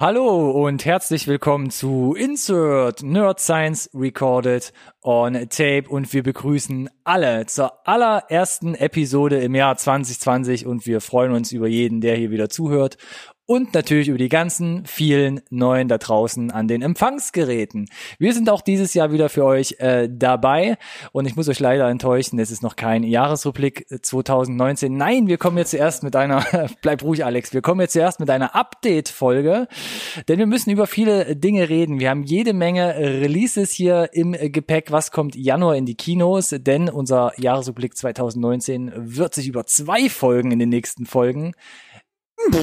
Hallo und herzlich willkommen zu Insert Nerd Science Recorded on Tape. Und wir begrüßen alle zur allerersten Episode im Jahr 2020 und wir freuen uns über jeden, der hier wieder zuhört und natürlich über die ganzen vielen neuen da draußen an den Empfangsgeräten. Wir sind auch dieses Jahr wieder für euch äh, dabei und ich muss euch leider enttäuschen, es ist noch kein Jahresreplik 2019. Nein, wir kommen jetzt zuerst mit einer, bleib ruhig Alex, wir kommen jetzt zuerst mit einer Update-Folge, denn wir müssen über viele Dinge reden. Wir haben jede Menge Releases hier im Gepäck. Was kommt Januar in die Kinos? Denn unser Jahresreplik 2019 wird sich über zwei Folgen in den nächsten Folgen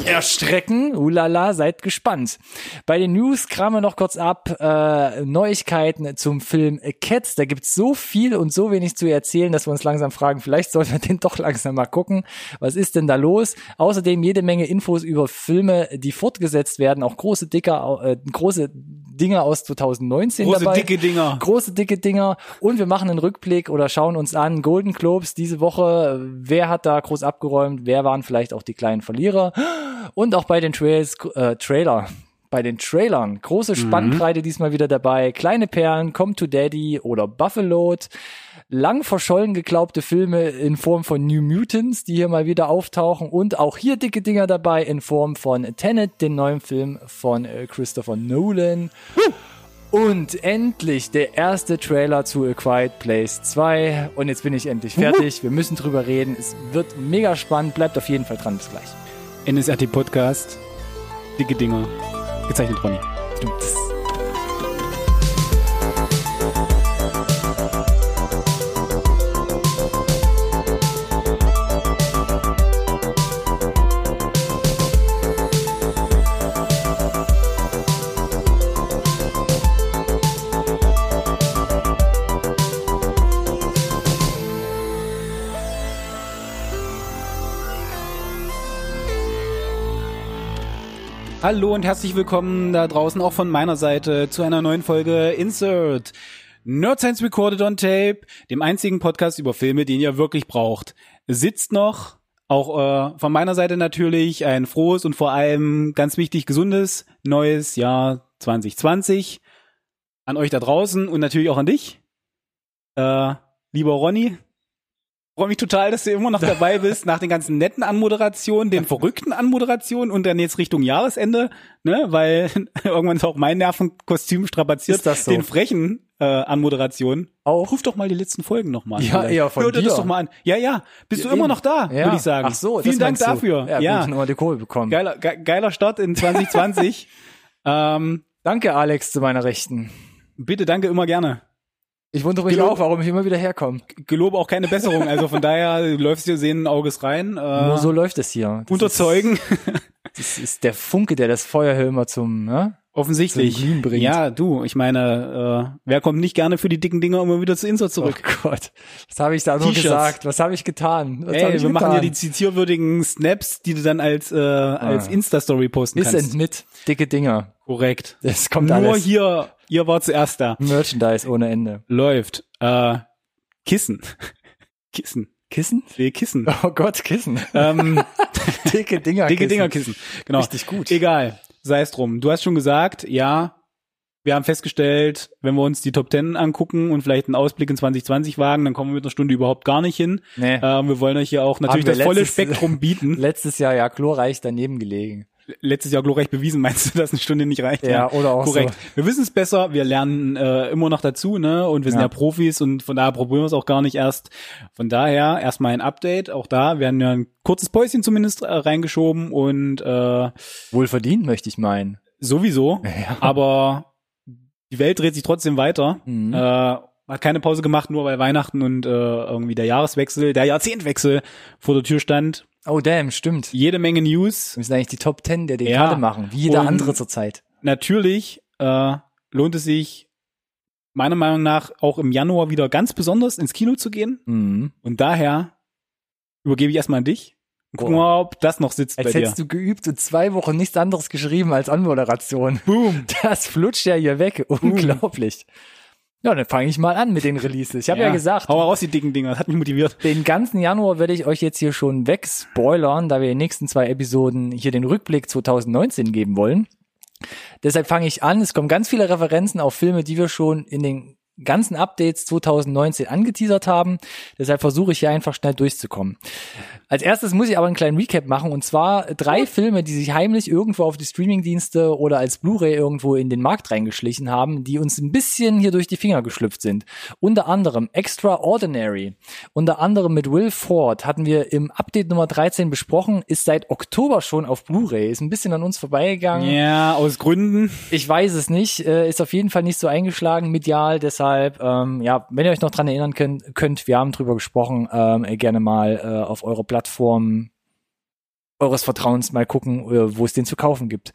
erstrecken. Ulala, seid gespannt. Bei den News kramen wir noch kurz ab. Äh, Neuigkeiten zum Film Cats. Da gibt's so viel und so wenig zu erzählen, dass wir uns langsam fragen, vielleicht sollten wir den doch langsam mal gucken. Was ist denn da los? Außerdem jede Menge Infos über Filme, die fortgesetzt werden. Auch große, dicker, äh, große Dinger aus 2019 Große dabei. dicke Dinger. Große, dicke Dinger. Und wir machen einen Rückblick oder schauen uns an Golden Globes diese Woche. Wer hat da groß abgeräumt? Wer waren vielleicht auch die kleinen Verlierer? Und auch bei den Trails, äh, Trailer. Bei den Trailern. Große Spannbreite diesmal wieder dabei. Kleine Perlen, Come to Daddy oder Buffalo. Lang verschollen geglaubte Filme in Form von New Mutants, die hier mal wieder auftauchen. Und auch hier dicke Dinger dabei in Form von Tenet, den neuen Film von äh, Christopher Nolan. Und endlich der erste Trailer zu A Quiet Place 2. Und jetzt bin ich endlich fertig. Wir müssen drüber reden. Es wird mega spannend. Bleibt auf jeden Fall dran. Bis gleich. NSRT Podcast. Dicke Dinger. Gezeichnet Ronny. Hallo und herzlich willkommen da draußen auch von meiner Seite zu einer neuen Folge Insert. Nerd Science Recorded on Tape, dem einzigen Podcast über Filme, den ihr wirklich braucht. Sitzt noch, auch äh, von meiner Seite natürlich, ein frohes und vor allem ganz wichtig gesundes neues Jahr 2020. An euch da draußen und natürlich auch an dich. Äh, lieber Ronny, freue mich total, dass du immer noch dabei bist, nach den ganzen netten Anmoderationen, den verrückten Anmoderationen und dann jetzt Richtung Jahresende, ne, weil irgendwann ist auch mein Nervenkostüm strapaziert, Ist das so? den frechen äh, Anmoderationen. Auch? Ruf doch mal die letzten Folgen nochmal an. Ja, vielleicht. eher von Hör dir das doch mal an. Ja, ja, bist Ja, du immer eben. noch da, Ja. würde ich sagen. Ach so, das Vielen Dank du. dafür. Ja, Ja, nochmal die Kohle bekommen. geiler, ge geiler Start in 2020. ähm, Danke, Alex, zu meiner Rechten. bitte, danke, immer gerne. Ich wundere mich Gelob- auch, warum ich immer wieder herkomme. Gelobe auch keine Besserung, also von daher du läufst dir sehenden Auges rein. Äh, Nur so läuft es hier. Das unterzeugen. Ist, das ist der Funke, der das Feuer hier immer zum, ne? Offensichtlich. zum bringt. Ja, du, ich meine, äh, wer kommt nicht gerne für die dicken Dinger immer wieder zu Insert zurück? Oh Gott. Was habe ich da nur gesagt? Was habe ich getan? Was Ey, ich wir machen getan? ja die zitierwürdigen Snaps, die du dann als, äh, als Ah. Insta-Story posten Ist kannst. sind mit dicke Dinger. Korrekt. Das kommt Nur alles. hier, ihr war zuerst da. Merchandise ohne Ende. Läuft. Äh, Kissen. Kissen. Kissen? Nee, Kissen. Oh Gott, Kissen. ähm, dicke Dinger. dicke Dingerkissen. Genau. Richtig gut. Egal. Sei es drum. Du hast schon gesagt, ja, wir haben festgestellt, wenn wir uns die Top Ten angucken und vielleicht einen Ausblick in 2020 wagen, dann kommen wir mit einer Stunde überhaupt gar nicht hin. Nee. Ähm, wir wollen euch hier auch natürlich das volle letztes- Spektrum bieten. Letztes Jahr ja glorreich daneben gelegen. Letztes Jahr glorreich bewiesen, meinst du, dass eine Stunde nicht reicht? Ja, oder auch Korrekt. so. Wir wissen es besser, wir lernen äh, immer noch dazu, ne? Und wir sind Ja. ja, Profis und von daher probieren wir es auch gar nicht erst. Von daher erstmal ein Update. Auch da werden ja ein kurzes Päuschen zumindest äh, reingeschoben und äh, Wohl verdient, möchte ich meinen. sowieso. Ja. Aber die Welt dreht sich trotzdem weiter. Mhm. Äh, hat keine Pause gemacht, nur weil Weihnachten und äh, irgendwie der Jahreswechsel, der Jahrzehntwechsel vor der Tür stand. Oh damn, stimmt. Jede Menge News. Wir müssen eigentlich die Top Ten der Ja. Dekade machen, wie jeder andere zurzeit. Natürlich äh, lohnt es sich meiner Meinung nach auch im Januar wieder ganz besonders ins Kino zu gehen. Mhm. Und daher übergebe ich erstmal an dich. Und gucken wir mal, ob das noch sitzt Als bei dir. hättest du geübt und zwei Wochen nichts anderes geschrieben als Anmoderation. Boom. Das flutscht ja hier weg. Unglaublich. Ja, dann fange ich mal an mit den Releases. Ich habe ja. gesagt, Hau mal raus, die dicken Dinger. Das hat mich motiviert. den ganzen Januar werde ich euch jetzt hier schon wegspoilern, da wir in den nächsten zwei Episoden hier den Rückblick 2019 geben wollen. Deshalb fange ich an. Es kommen ganz viele Referenzen auf Filme, die wir schon in den ganzen Updates 2019 angeteasert haben. Deshalb versuche ich hier einfach schnell durchzukommen. Als erstes muss ich aber einen kleinen Recap machen und zwar drei Filme, die sich heimlich irgendwo auf die Streamingdienste oder als Blu-ray irgendwo in den Markt reingeschlichen haben, die uns ein bisschen hier durch die Finger geschlüpft sind. Unter anderem Extraordinary. Unter anderem mit Will Ford hatten wir im Update Nummer 13 besprochen, ist seit Oktober schon auf Blu-ray, ist ein bisschen an uns vorbeigegangen. Ja, aus Gründen. Ich weiß es nicht, äh, ist auf jeden Fall nicht so eingeschlagen medial, deshalb, ähm, ja, wenn ihr euch noch dran erinnern könnt, könnt wir haben drüber gesprochen, ähm, gerne mal äh, auf eure Plattform eures Vertrauens mal gucken, äh, wo es den zu kaufen gibt.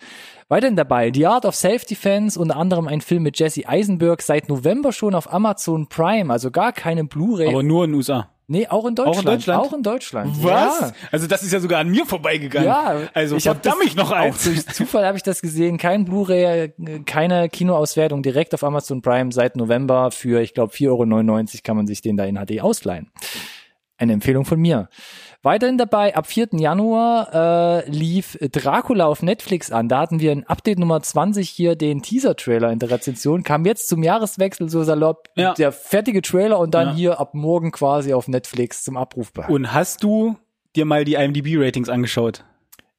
Weiterhin dabei The Art of Self-Defense, unter anderem ein Film mit Jesse Eisenberg, seit November schon auf Amazon Prime, also gar keine Blu-ray. Aber nur in USA. Nee, auch in Deutschland. Auch in Deutschland? Auch in Deutschland. Was? Ja. Also das ist ja sogar an mir vorbeigegangen. Ja, Also ich verdammt mich noch Auch eins. durch Zufall habe ich das gesehen. Kein Blu-ray, keine Kinoauswertung direkt auf Amazon Prime seit November für, ich glaube, 4,99 Euro kann man sich den da in HD ausleihen. Eine Empfehlung von mir. Weiterhin dabei, ab 4. Januar äh, lief Dracula auf Netflix an. Da hatten wir in Update Nummer 20 hier den Teaser-Trailer in der Rezension. Kam jetzt zum Jahreswechsel so salopp Ja. der fertige Trailer und dann Ja. hier ab morgen quasi auf Netflix zum Abruf. Und hast du dir mal die IMDb-Ratings angeschaut?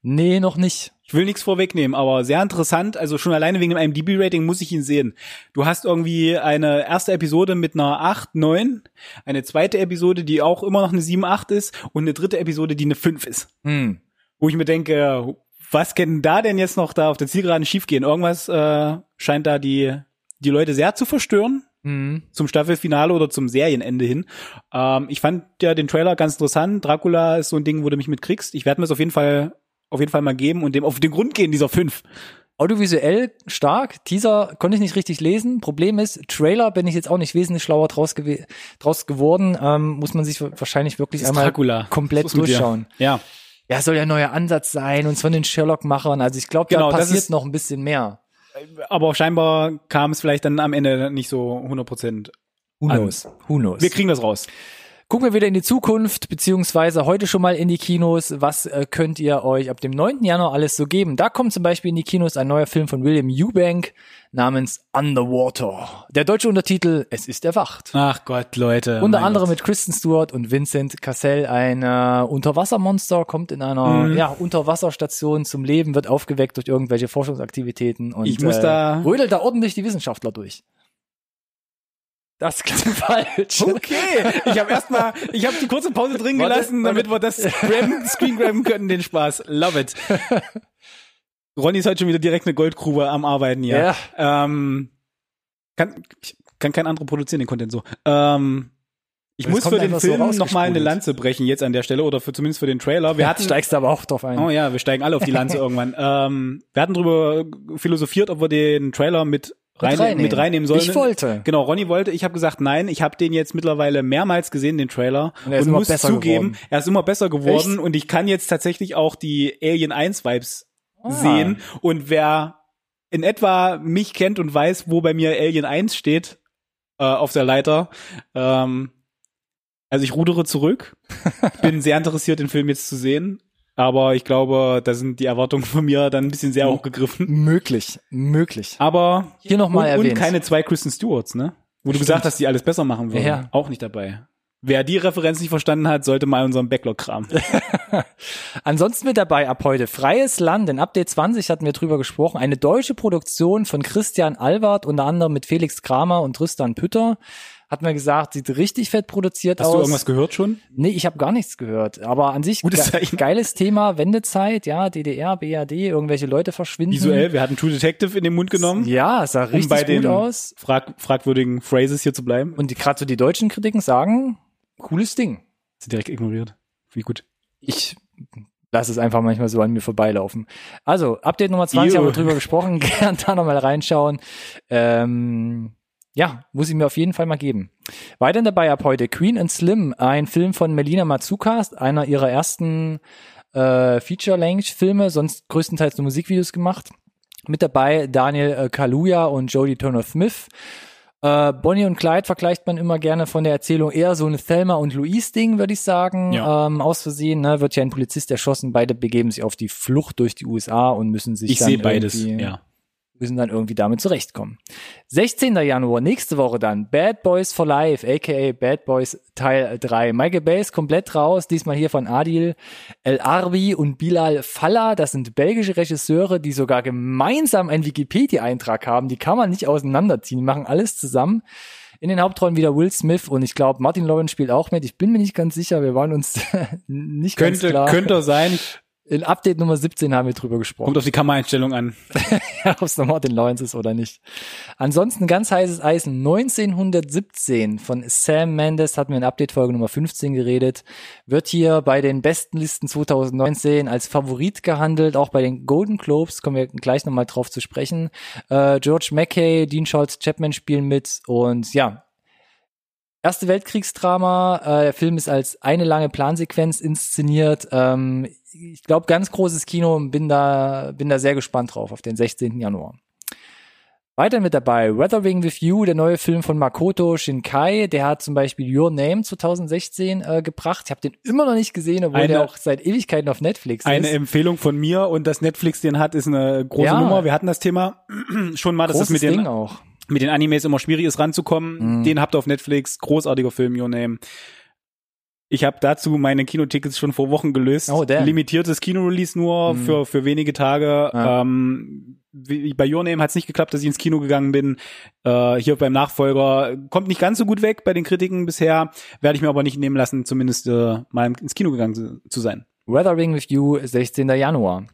Nee, noch nicht. Ich will nichts vorwegnehmen, aber sehr interessant. Also schon alleine wegen dem IMDb-Rating muss ich ihn sehen. Du hast irgendwie eine erste Episode mit einer 8, 9, eine zweite Episode, die auch immer noch eine 7, 8 ist und eine dritte Episode, die eine 5 ist. Hm. Wo ich mir denke, was kann da denn jetzt noch da auf der Zielgeraden schiefgehen? Irgendwas äh, scheint da die, die Leute sehr zu verstören Hm. zum Staffelfinale oder zum Serienende hin. Ähm, ich fand ja den Trailer ganz interessant. Dracula ist so ein Ding, wo du mich mitkriegst. Ich werde mir es auf jeden Fall auf jeden Fall mal geben und dem auf den Grund gehen dieser fünf. Audiovisuell stark. Teaser konnte ich nicht richtig lesen. Problem ist, Trailer bin ich jetzt auch nicht wesentlich schlauer draus, gew draus geworden. Ähm, muss man sich wahrscheinlich wirklich einmal Dracula. komplett dir? durchschauen. Ja. Ja, soll ja ein neuer Ansatz sein und von den Sherlock-Machern. Also ich glaube, Genau, da passiert noch ein bisschen mehr. Aber scheinbar kam es vielleicht dann am Ende nicht so 100 Prozent. Who An- knows? Who knows? Wir kriegen das raus. Gucken wir wieder in die Zukunft, beziehungsweise heute schon mal in die Kinos. Was äh, könnt ihr euch ab dem 9. Januar alles so geben? Da kommt zum Beispiel in die Kinos ein neuer Film von William Eubank namens Underwater. Der deutsche Untertitel Es ist erwacht. Ach Gott, Leute. Unter mein anderem Gott. mit Kristen Stewart und Vincent Cassell. Ein äh, Unterwassermonster kommt in einer Mhm. ja, Unterwasserstation zum Leben, wird aufgeweckt durch irgendwelche Forschungsaktivitäten und Ich muss äh, da- rödelt da ordentlich die Wissenschaftler durch. Das klingt falsch. Okay, ich habe erstmal, ich habe die kurze Pause drin Warte, gelassen, damit wir das grabben, Screen grabben können, den Spaß. Love it. Ronny ist heute schon wieder direkt eine Goldgrube am Arbeiten hier. Ähm, kann, ich kann kein anderer produzieren, den Content so. Ähm, ich Es muss für den einfach so Film noch mal eine. Lanze brechen jetzt an der Stelle oder für zumindest für den Trailer. Wir Ja, hatten, steigst du aber auch drauf ein. oh ja, wir steigen alle auf die Lanze irgendwann. Ähm, wir hatten drüber philosophiert, ob wir den Trailer mit rein, reinnehmen. mit reinnehmen sollen. Ich wollte. Genau, Ronny wollte, ich habe gesagt, nein, ich habe den jetzt mittlerweile mehrmals gesehen, den Trailer, Und und muss zugeben, geworden. er ist immer besser geworden Echt? und ich kann jetzt tatsächlich auch die Alien 1 Vibes Ah. sehen und wer in etwa mich kennt und weiß, wo bei mir Alien 1 steht äh, auf der Leiter, ähm, also ich rudere zurück, bin sehr interessiert, den Film jetzt zu sehen, aber ich glaube, da sind die Erwartungen von mir dann ein bisschen sehr hochgegriffen. Möglich, möglich. Aber Hier nochmal und, und erwähnt. keine zwei Kristen Stewarts, ne? Wo du gesagt hast, die alles besser machen würden. Ja. Auch nicht dabei. Wer die Referenz nicht verstanden hat, sollte mal unseren Backlog kramen. Ansonsten mit dabei ab heute Freies Land. In Update 20 hatten wir drüber gesprochen. Eine deutsche Produktion von Christian Albert, unter anderem mit Felix Kramer und Tristan Pütter. Hat mir gesagt, sieht richtig fett produziert Hast aus. du irgendwas gehört schon? Nee, ich habe gar nichts gehört. Aber an sich Gutes ge geiles Thema, Wendezeit, ja, DDR, BRD, irgendwelche Leute verschwinden. Visuell, wir hatten True Detective in den Mund genommen, Ja, es sah um richtig bei gut den aus. frag fragwürdigen Phrases hier zu bleiben. Und die- gerade so die deutschen Kritiken sagen, cooles Ding. Sie direkt ignoriert. Wie gut. ich lasse es einfach manchmal so an mir vorbeilaufen. Also, Update Nummer 20 Ew. haben wir drüber gesprochen. Gern da nochmal reinschauen. Ähm, ja, muss ich mir auf jeden Fall mal geben. Weiterhin dabei ab heute Queen and Slim, ein Film von Melina Matsukas, einer ihrer ersten äh, Feature-Length-Filme, sonst größtenteils nur Musikvideos gemacht. Mit dabei Daniel äh, Kaluuya und Jodie Turner-Smith. Äh, Bonnie und Clyde vergleicht man immer gerne von der Erzählung eher so ein Thelma und Louise Ding, würde ich sagen. Ja. Ähm, aus Versehen ne, wird ja ein Polizist erschossen. Beide begeben sich auf die Flucht durch die USA und müssen sich Ich dann sehe beides, ja. Müssen dann irgendwie damit zurechtkommen. 16. Januar, nächste Woche dann, Bad Boys for Life, aka Bad Boys Teil 3. Michael Bay ist komplett raus, diesmal hier von Adil El Arbi und Bilal Fallah. Das sind belgische Regisseure, die sogar gemeinsam einen Wikipedia-Eintrag haben. Die kann man nicht auseinanderziehen, die machen alles zusammen. In den Hauptrollen wieder Will Smith und ich glaube, Martin Lawrence spielt auch mit. Ich bin mir nicht ganz sicher, wir waren uns nicht könnte, ganz klar. Könnte sein. In Update Nummer 17 haben wir drüber gesprochen. Kommt auf die Kameraeinstellung an. Ob es noch Martin Lawrence ist oder nicht. Ansonsten ganz heißes Eisen. 1917 von Sam Mendes hatten wir in Update-Folge Nummer 15 geredet. Wird hier bei den besten Listen 2019 als Favorit gehandelt. Auch bei den Golden Globes kommen wir gleich nochmal drauf zu sprechen. Äh, George Mackay, Dean Scholz Chapman spielen mit. Und ja, Erste Weltkriegsdrama. Äh, der Film ist als eine lange Plansequenz inszeniert. Ähm, ich glaube, ganz großes Kino und bin da, bin da sehr gespannt drauf auf den 16. Januar. Weiter mit dabei Weathering with You, der neue Film von Makoto Shinkai. Der hat zum Beispiel Your Name 2016 äh, gebracht. Ich habe den immer noch nicht gesehen, obwohl Eine- der auch seit Ewigkeiten auf Netflix Eine ist. Empfehlung von mir und dass Netflix den hat, ist eine große Ja. Nummer. Wir hatten das Thema schon mal, dass das mit den, mit den Animes immer schwierig ist ranzukommen. Mhm. Den habt ihr auf Netflix. Großartiger Film, Your Name. Ich habe dazu meine Kinotickets schon vor Wochen gelöst. Oh, damn. Limitiertes Kinorelease nur Mhm. für, für wenige Tage. Ja. Ähm, wie, bei Your Name hat es nicht geklappt, dass ich ins Kino gegangen bin. Äh, hier beim Nachfolger kommt nicht ganz so gut weg bei den Kritiken bisher. Werde ich mir aber nicht nehmen lassen, zumindest äh, mal ins Kino gegangen zu, zu sein. Weathering with You, 16. Januar.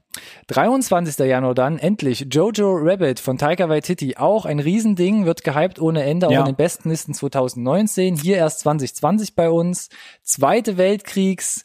23. Januar dann endlich Jojo Rabbit von Taika Waititi. Auch ein Riesending, wird gehypt ohne Ende, auch Ja. in den besten Listen 2019. Hier erst 2020 bei uns. Zweite Weltkriegs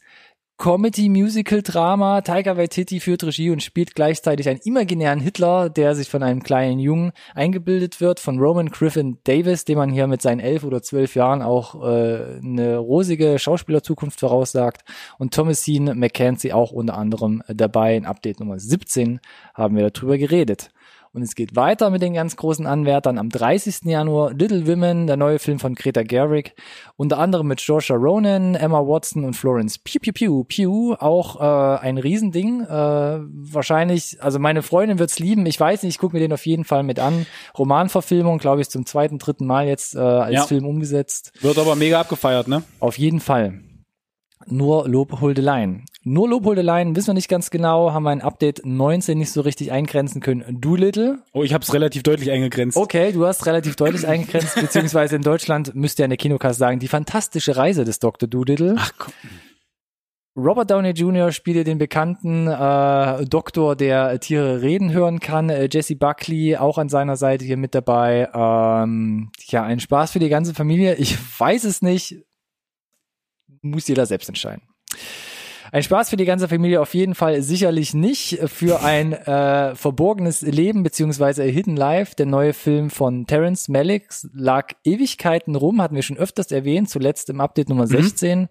Comedy Musical Drama. Taika Waititi führt Regie und spielt gleichzeitig einen imaginären Hitler, der sich von einem kleinen Jungen eingebildet wird, von Roman Griffin Davis, dem man hier mit seinen elf oder zwölf Jahren auch äh, eine rosige Schauspielerzukunft voraussagt. Und Thomasine McKenzie auch unter anderem dabei. In Update Nummer 17 haben wir darüber geredet. Und es geht weiter mit den ganz großen Anwärtern. Am 30. Januar Little Women, der neue Film von Greta Gerwig. Unter anderem mit Joshua Ronan, Emma Watson und Florence Pew Pew Pew Pew. Auch äh, ein Riesending. Äh, wahrscheinlich, also meine Freundin wird's lieben. Ich weiß nicht, ich gucke mir den auf jeden Fall mit an. Romanverfilmung, glaube ich, zum zweiten, dritten Mal jetzt äh, als Ja. Film umgesetzt. Wird aber mega abgefeiert, ne? Auf jeden Fall. Nur Lobhuldeleien. Nur Lobhuldeleien wissen wir nicht ganz genau, haben wir ein Update 19 nicht so richtig eingrenzen können. Doolittle. Oh, ich habe es relativ deutlich eingegrenzt. Okay, du hast relativ deutlich eingegrenzt, beziehungsweise in Deutschland müsste ja in der Kinocast sagen, die fantastische Reise des Dr. Doolittle. Ach komm. Robert Downey Jr. spielte den bekannten äh, Doktor, der Tiere reden hören kann. Äh, Jesse Buckley auch an seiner Seite hier mit dabei. Ähm, ja, ein Spaß für die ganze Familie. Ich weiß es nicht. Muss jeder selbst entscheiden. Ein Spaß für die ganze Familie auf jeden Fall sicherlich nicht. Für ein äh, verborgenes Leben beziehungsweise A Hidden Life, der neue Film von Terence Malick, lag Ewigkeiten rum, hatten wir schon öfters erwähnt, zuletzt im Update Nummer 16.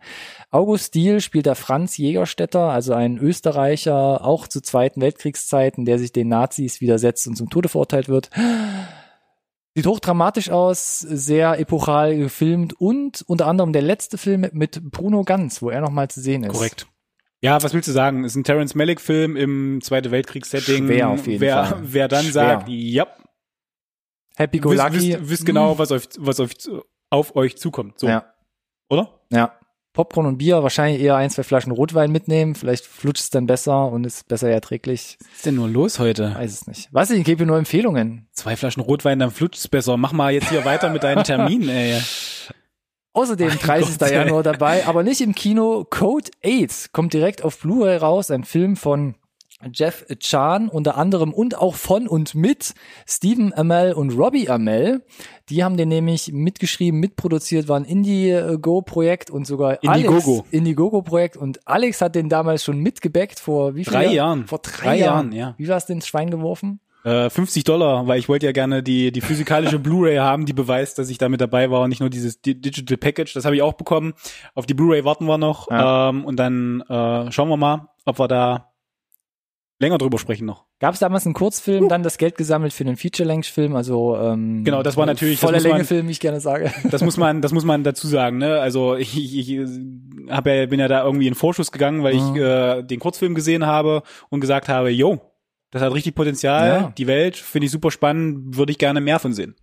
August Diehl spielt da Franz Jägerstätter, also ein Österreicher, auch zu Zweiten Weltkriegszeiten, der sich den Nazis widersetzt und zum Tode verurteilt wird. Sieht hochdramatisch aus, sehr epochal gefilmt und unter anderem der letzte Film mit Bruno Ganz, wo er nochmal zu sehen ist. Korrekt. Ja, was willst du sagen? Ist ein Terence Malick Film im Zweite Weltkriegs-Setting. Schwer auf jeden wer, Fall. Wer dann Schwer. sagt, ja, Happy Go wisst, Lucky. wisst, wisst genau, was, euch, was euch, auf euch zukommt. So, Ja, oder? ja. Popcorn und Bier, wahrscheinlich eher ein, zwei Flaschen Rotwein mitnehmen. Vielleicht flutscht es dann besser und ist besser erträglich. Was ist denn nur los heute? Weiß es nicht. Weiß ich, ich gebe dir nur Empfehlungen. Zwei Flaschen Rotwein, dann flutscht's besser. Mach mal jetzt hier weiter mit deinen Terminen, ey. Außerdem Mein 30. Gott. Januar dabei, aber nicht im Kino. Code 8 kommt direkt auf Blu-ray raus, ein Film von Jeff Chan unter anderem und auch von und mit Stephen Amell und Robbie Amell. Die haben den nämlich mitgeschrieben, mitproduziert, war ein Indiegogo-Projekt und sogar Indiegogo. Indiegogo-Projekt und Alex hat den damals schon mitgebackt vor wie viel Drei Jahren. Vor drei, Drei Jahren. Jahren, ja. Wie war es denn ins Schwein geworfen? Äh, 50 Dollar, weil ich wollte ja gerne die, die physikalische Blu-ray haben, die beweist, dass ich da mit dabei war und nicht nur dieses Di- Digital Package. Das habe ich auch bekommen. Auf die Blu-ray warten wir noch. Ja. Ähm, und dann äh, schauen wir mal, ob wir da länger drüber sprechen noch. Gab es damals einen Kurzfilm, dann das Geld gesammelt für einen Feature-Length-Film, also ähm, Genau, das war natürlich- das voller muss man- Länge-Film, wie ich gerne sage. Das muss man, das muss man dazu sagen. Ne? Also ich, ich, ich hab ja, bin ja da irgendwie in Vorschuss gegangen, weil ich Mhm. äh, den Kurzfilm gesehen habe und gesagt habe, yo, Das hat richtig Potenzial. Ja. Die Welt finde ich super spannend, würde ich gerne mehr von sehen.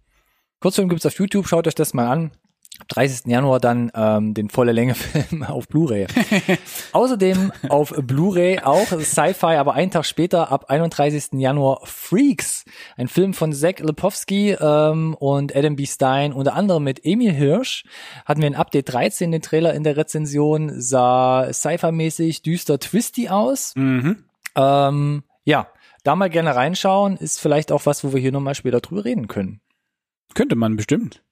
Kurzfilm gibt's auf YouTube, schaut euch das mal an. Am 30. Januar dann ähm, den volle Länge Film auf Blu-ray. Außerdem auf Blu-ray auch Sci-Fi, aber einen Tag später ab 31. Januar Freaks, ein Film von Zach Lepowski ähm, und Adam B. Stein, unter anderem mit Emil Hirsch. Hatten wir in Update 13 den Trailer in der Rezension, sah Sci-Fi-mäßig düster twisty aus. Mhm. Ähm, ja, da mal gerne reinschauen, ist vielleicht auch was, wo wir hier nochmal später drüber reden können. Könnte man bestimmt.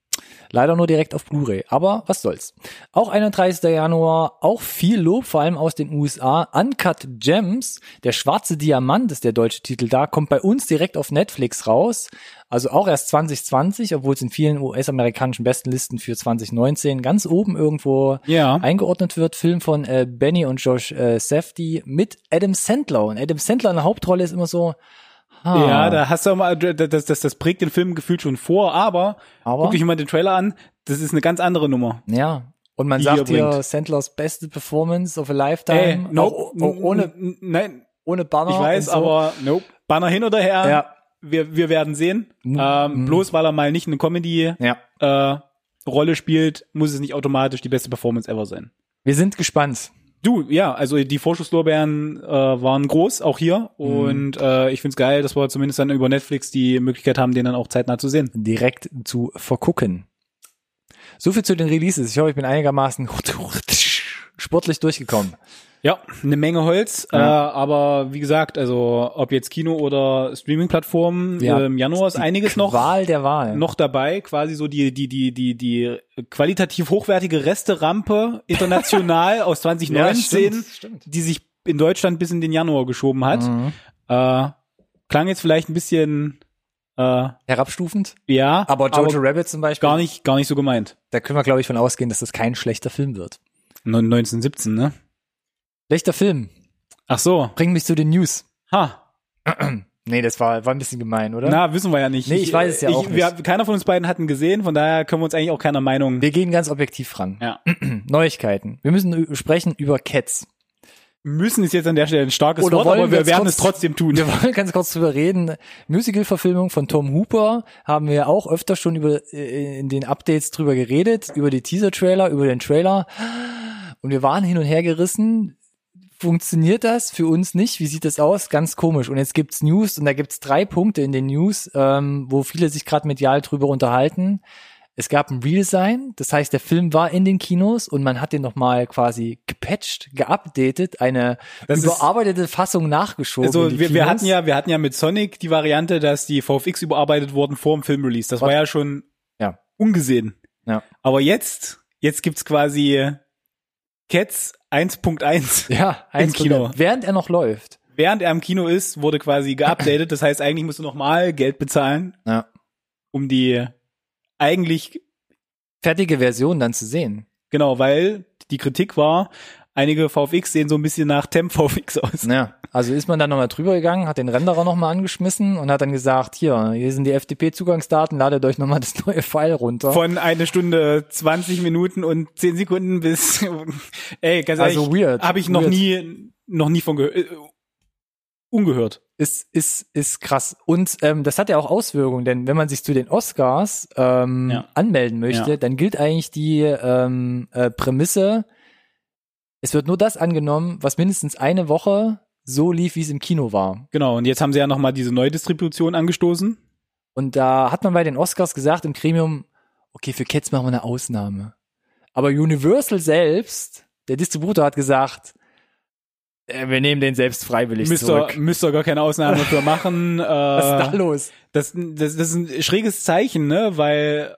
Leider nur direkt auf Blu-ray, aber was soll's. Auch 31. Januar, auch viel Lob, vor allem aus den USA. Uncut Gems, der schwarze Diamant ist der deutsche Titel da, kommt bei uns direkt auf Netflix raus. Also auch erst 2020, obwohl es in vielen US-amerikanischen Bestenlisten für 2019 ganz oben irgendwo Ja. eingeordnet wird. Film von äh, Benny und Josh äh, Safdie mit Adam Sandler. Und Adam Sandler in der Hauptrolle ist immer so, ha, Ja, da hast du mal, das, das, das prägt den Film gefühlt schon vor, aber, Aber? guck dich mal den Trailer an, das ist eine ganz andere Nummer. Ja. Und man sagt hier. Sandlers beste Performance of a Lifetime. Ey, nope, auch, auch ohne, nein, ohne Banner. ich weiß, so. aber nope. Banner hin oder her, Ja. wir, wir werden sehen. Ähm, bloß weil er mal nicht eine Comedy Ja. äh, Rolle spielt, muss es nicht automatisch die beste Performance ever sein. Wir sind gespannt. Du, ja, also die Vorschusslorbeeren äh, waren groß, auch hier. Und äh, ich find's geil, dass wir zumindest dann über Netflix die Möglichkeit haben, den dann auch zeitnah zu sehen. direkt zu vergucken. So viel zu den Releases. Ich hoffe, ich bin einigermaßen sportlich durchgekommen. Ja, eine Menge Holz, Ja. äh, aber wie gesagt, also ob jetzt Kino oder Streaming-Plattformen, Ja. im Januar ist einiges noch Wahl der Wahl. noch dabei, quasi so die die die die die qualitativ hochwertige Resterampe international aus 2019, stimmt, stimmt. die sich in Deutschland bis in den Januar geschoben hat. Mhm. Äh, klang jetzt vielleicht ein bisschen äh, Herabstufend. ja, Aber Jojo Rabbit zum Beispiel, gar nicht gar nicht so gemeint. da können wir, glaube ich, von ausgehen, dass das kein schlechter Film wird. 1917, ne? Schlechter Film. Ach so. Bring mich zu den News. Ha. Nee, das war, war ein bisschen gemein, oder? Na, wissen wir ja nicht. Nee, ich weiß es ja auch Wir, nicht. keiner von uns beiden hat ihn gesehen, von daher können wir uns eigentlich auch keiner Meinung. Wir gehen ganz objektiv ran. Ja. Neuigkeiten. Wir müssen sprechen über Cats. Müssen ist jetzt an der Stelle ein starkes Oder Wort, aber wir wir werden kurz- es trotzdem tun. Wir wollen ganz kurz drüber reden. Musical-Verfilmung von Tom Hooper haben wir auch öfter schon über äh, in den Updates drüber geredet, über die Teaser-Trailer, über den Trailer. Und wir waren hin und her gerissen. Funktioniert das für uns nicht? Wie sieht das aus? Ganz komisch. Und jetzt gibt's News und da gibt's drei Punkte in den News, ähm, wo viele sich gerade medial drüber unterhalten. Es gab ein Redesign, das heißt, der Film war in den Kinos und man hat den nochmal quasi gepatcht, geupdatet, eine Das überarbeitete Fassung nachgeschoben. Also wir, wir hatten ja, wir hatten ja mit Sonic die Variante, dass die VFX überarbeitet wurden vor dem Filmrelease. Das war ja schon Ja. ungesehen. Ja. Aber jetzt, jetzt gibt's quasi Cats 1.1. Ja, Im eins Kino. Kino. Während er noch läuft. Während er im Kino ist, wurde quasi geupdatet. Das heißt, eigentlich musst du nochmal Geld bezahlen, Ja. um die eigentlich, Fertige Version dann zu sehen. genau, weil die Kritik war, einige VFX sehen so ein bisschen nach Temp VFX aus. Ja. Also ist man dann nochmal drüber gegangen, hat den Renderer nochmal angeschmissen und hat dann gesagt, hier, hier sind die FTP-Zugangsdaten, ladet euch nochmal das neue File runter. Von eine Stunde 20 Minuten und 10 Sekunden bis, ey, ganz ehrlich, Also weird, habe ich noch weird. nie, noch nie von gehört, äh, ungehört. ist, ist, ist krass. Und ähm, das hat ja auch Auswirkungen, denn wenn man sich zu den Oscars ähm, Ja. anmelden möchte, Ja. dann gilt eigentlich die ähm, äh, Prämisse, es wird nur das angenommen, was mindestens eine Woche so lief, wie es im Kino war. Genau, und jetzt haben sie ja nochmal diese Neudistribution angestoßen. Und da hat man bei den Oscars gesagt im Gremium, okay, für Cats machen wir eine Ausnahme. Aber Universal selbst, der Distributor hat gesagt, äh, wir nehmen den selbst freiwillig Müsst ihr, zurück. müsst ihr gar keine Ausnahme für machen. Äh, Was ist da los? das, das, das ist ein schräges Zeichen, ne, weil,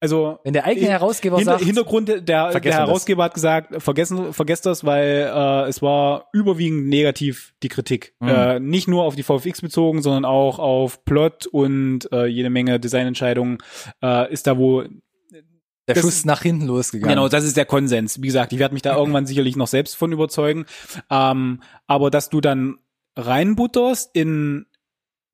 also, Wenn der eigene Herausgeber Hinter, sagt, Hintergrund, der, der Vergessen das. Herausgeber hat gesagt, vergessen, vergesst das, weil äh, es war überwiegend negativ, die Kritik. Mhm. Äh, nicht nur auf die VFX bezogen, sondern auch auf Plot und äh, jede Menge Designentscheidungen äh, ist da wo der das- Schuss nach hinten losgegangen. Genau, das ist der Konsens. Wie gesagt, ich werde mich da irgendwann sicherlich noch selbst von überzeugen. Ähm, aber dass du dann reinbutterst in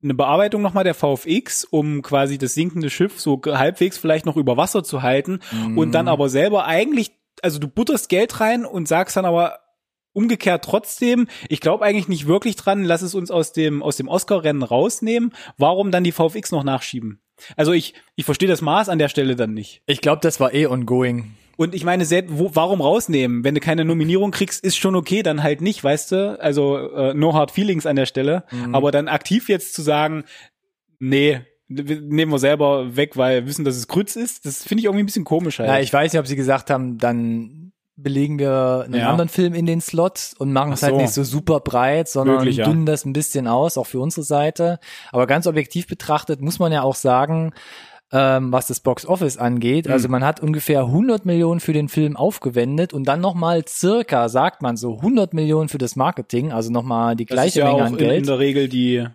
eine Bearbeitung nochmal der VFX, um quasi das sinkende Schiff so halbwegs vielleicht noch über Wasser zu halten Mhm. und dann aber selber eigentlich, also du butterst Geld rein und sagst dann aber, umgekehrt trotzdem, ich glaube eigentlich nicht wirklich dran, lass es uns aus dem, aus dem Oscar-Rennen rausnehmen. Warum dann die VFX noch nachschieben? Also ich, ich verstehe das Maß an der Stelle dann nicht. Ich glaube, das war eh ongoing. Und ich meine, selbst, wo, warum rausnehmen? Wenn du keine Nominierung kriegst, ist schon okay, dann halt nicht, weißt du? Also äh, no hard feelings an der Stelle. Mhm. Aber dann aktiv jetzt zu sagen, nee, nehmen wir selber weg, weil wir wissen, dass es Grütz ist, das finde ich irgendwie ein bisschen komisch halt. Ja, ich weiß nicht, ob sie gesagt haben, dann belegen wir einen ja. anderen Film in den Slot und machen es halt so. halt nicht so super breit, sondern Möglich, ja. dünnen das ein bisschen aus, auch für unsere Seite. Aber ganz objektiv betrachtet muss man ja auch sagen, ähm, was das Box Office angeht. Mhm. Also man hat ungefähr 100 Millionen für den Film aufgewendet und dann nochmal circa, sagt man so, 100 Millionen für das Marketing, also nochmal die gleiche das ist ja Menge an Geld. In, in der Regel die,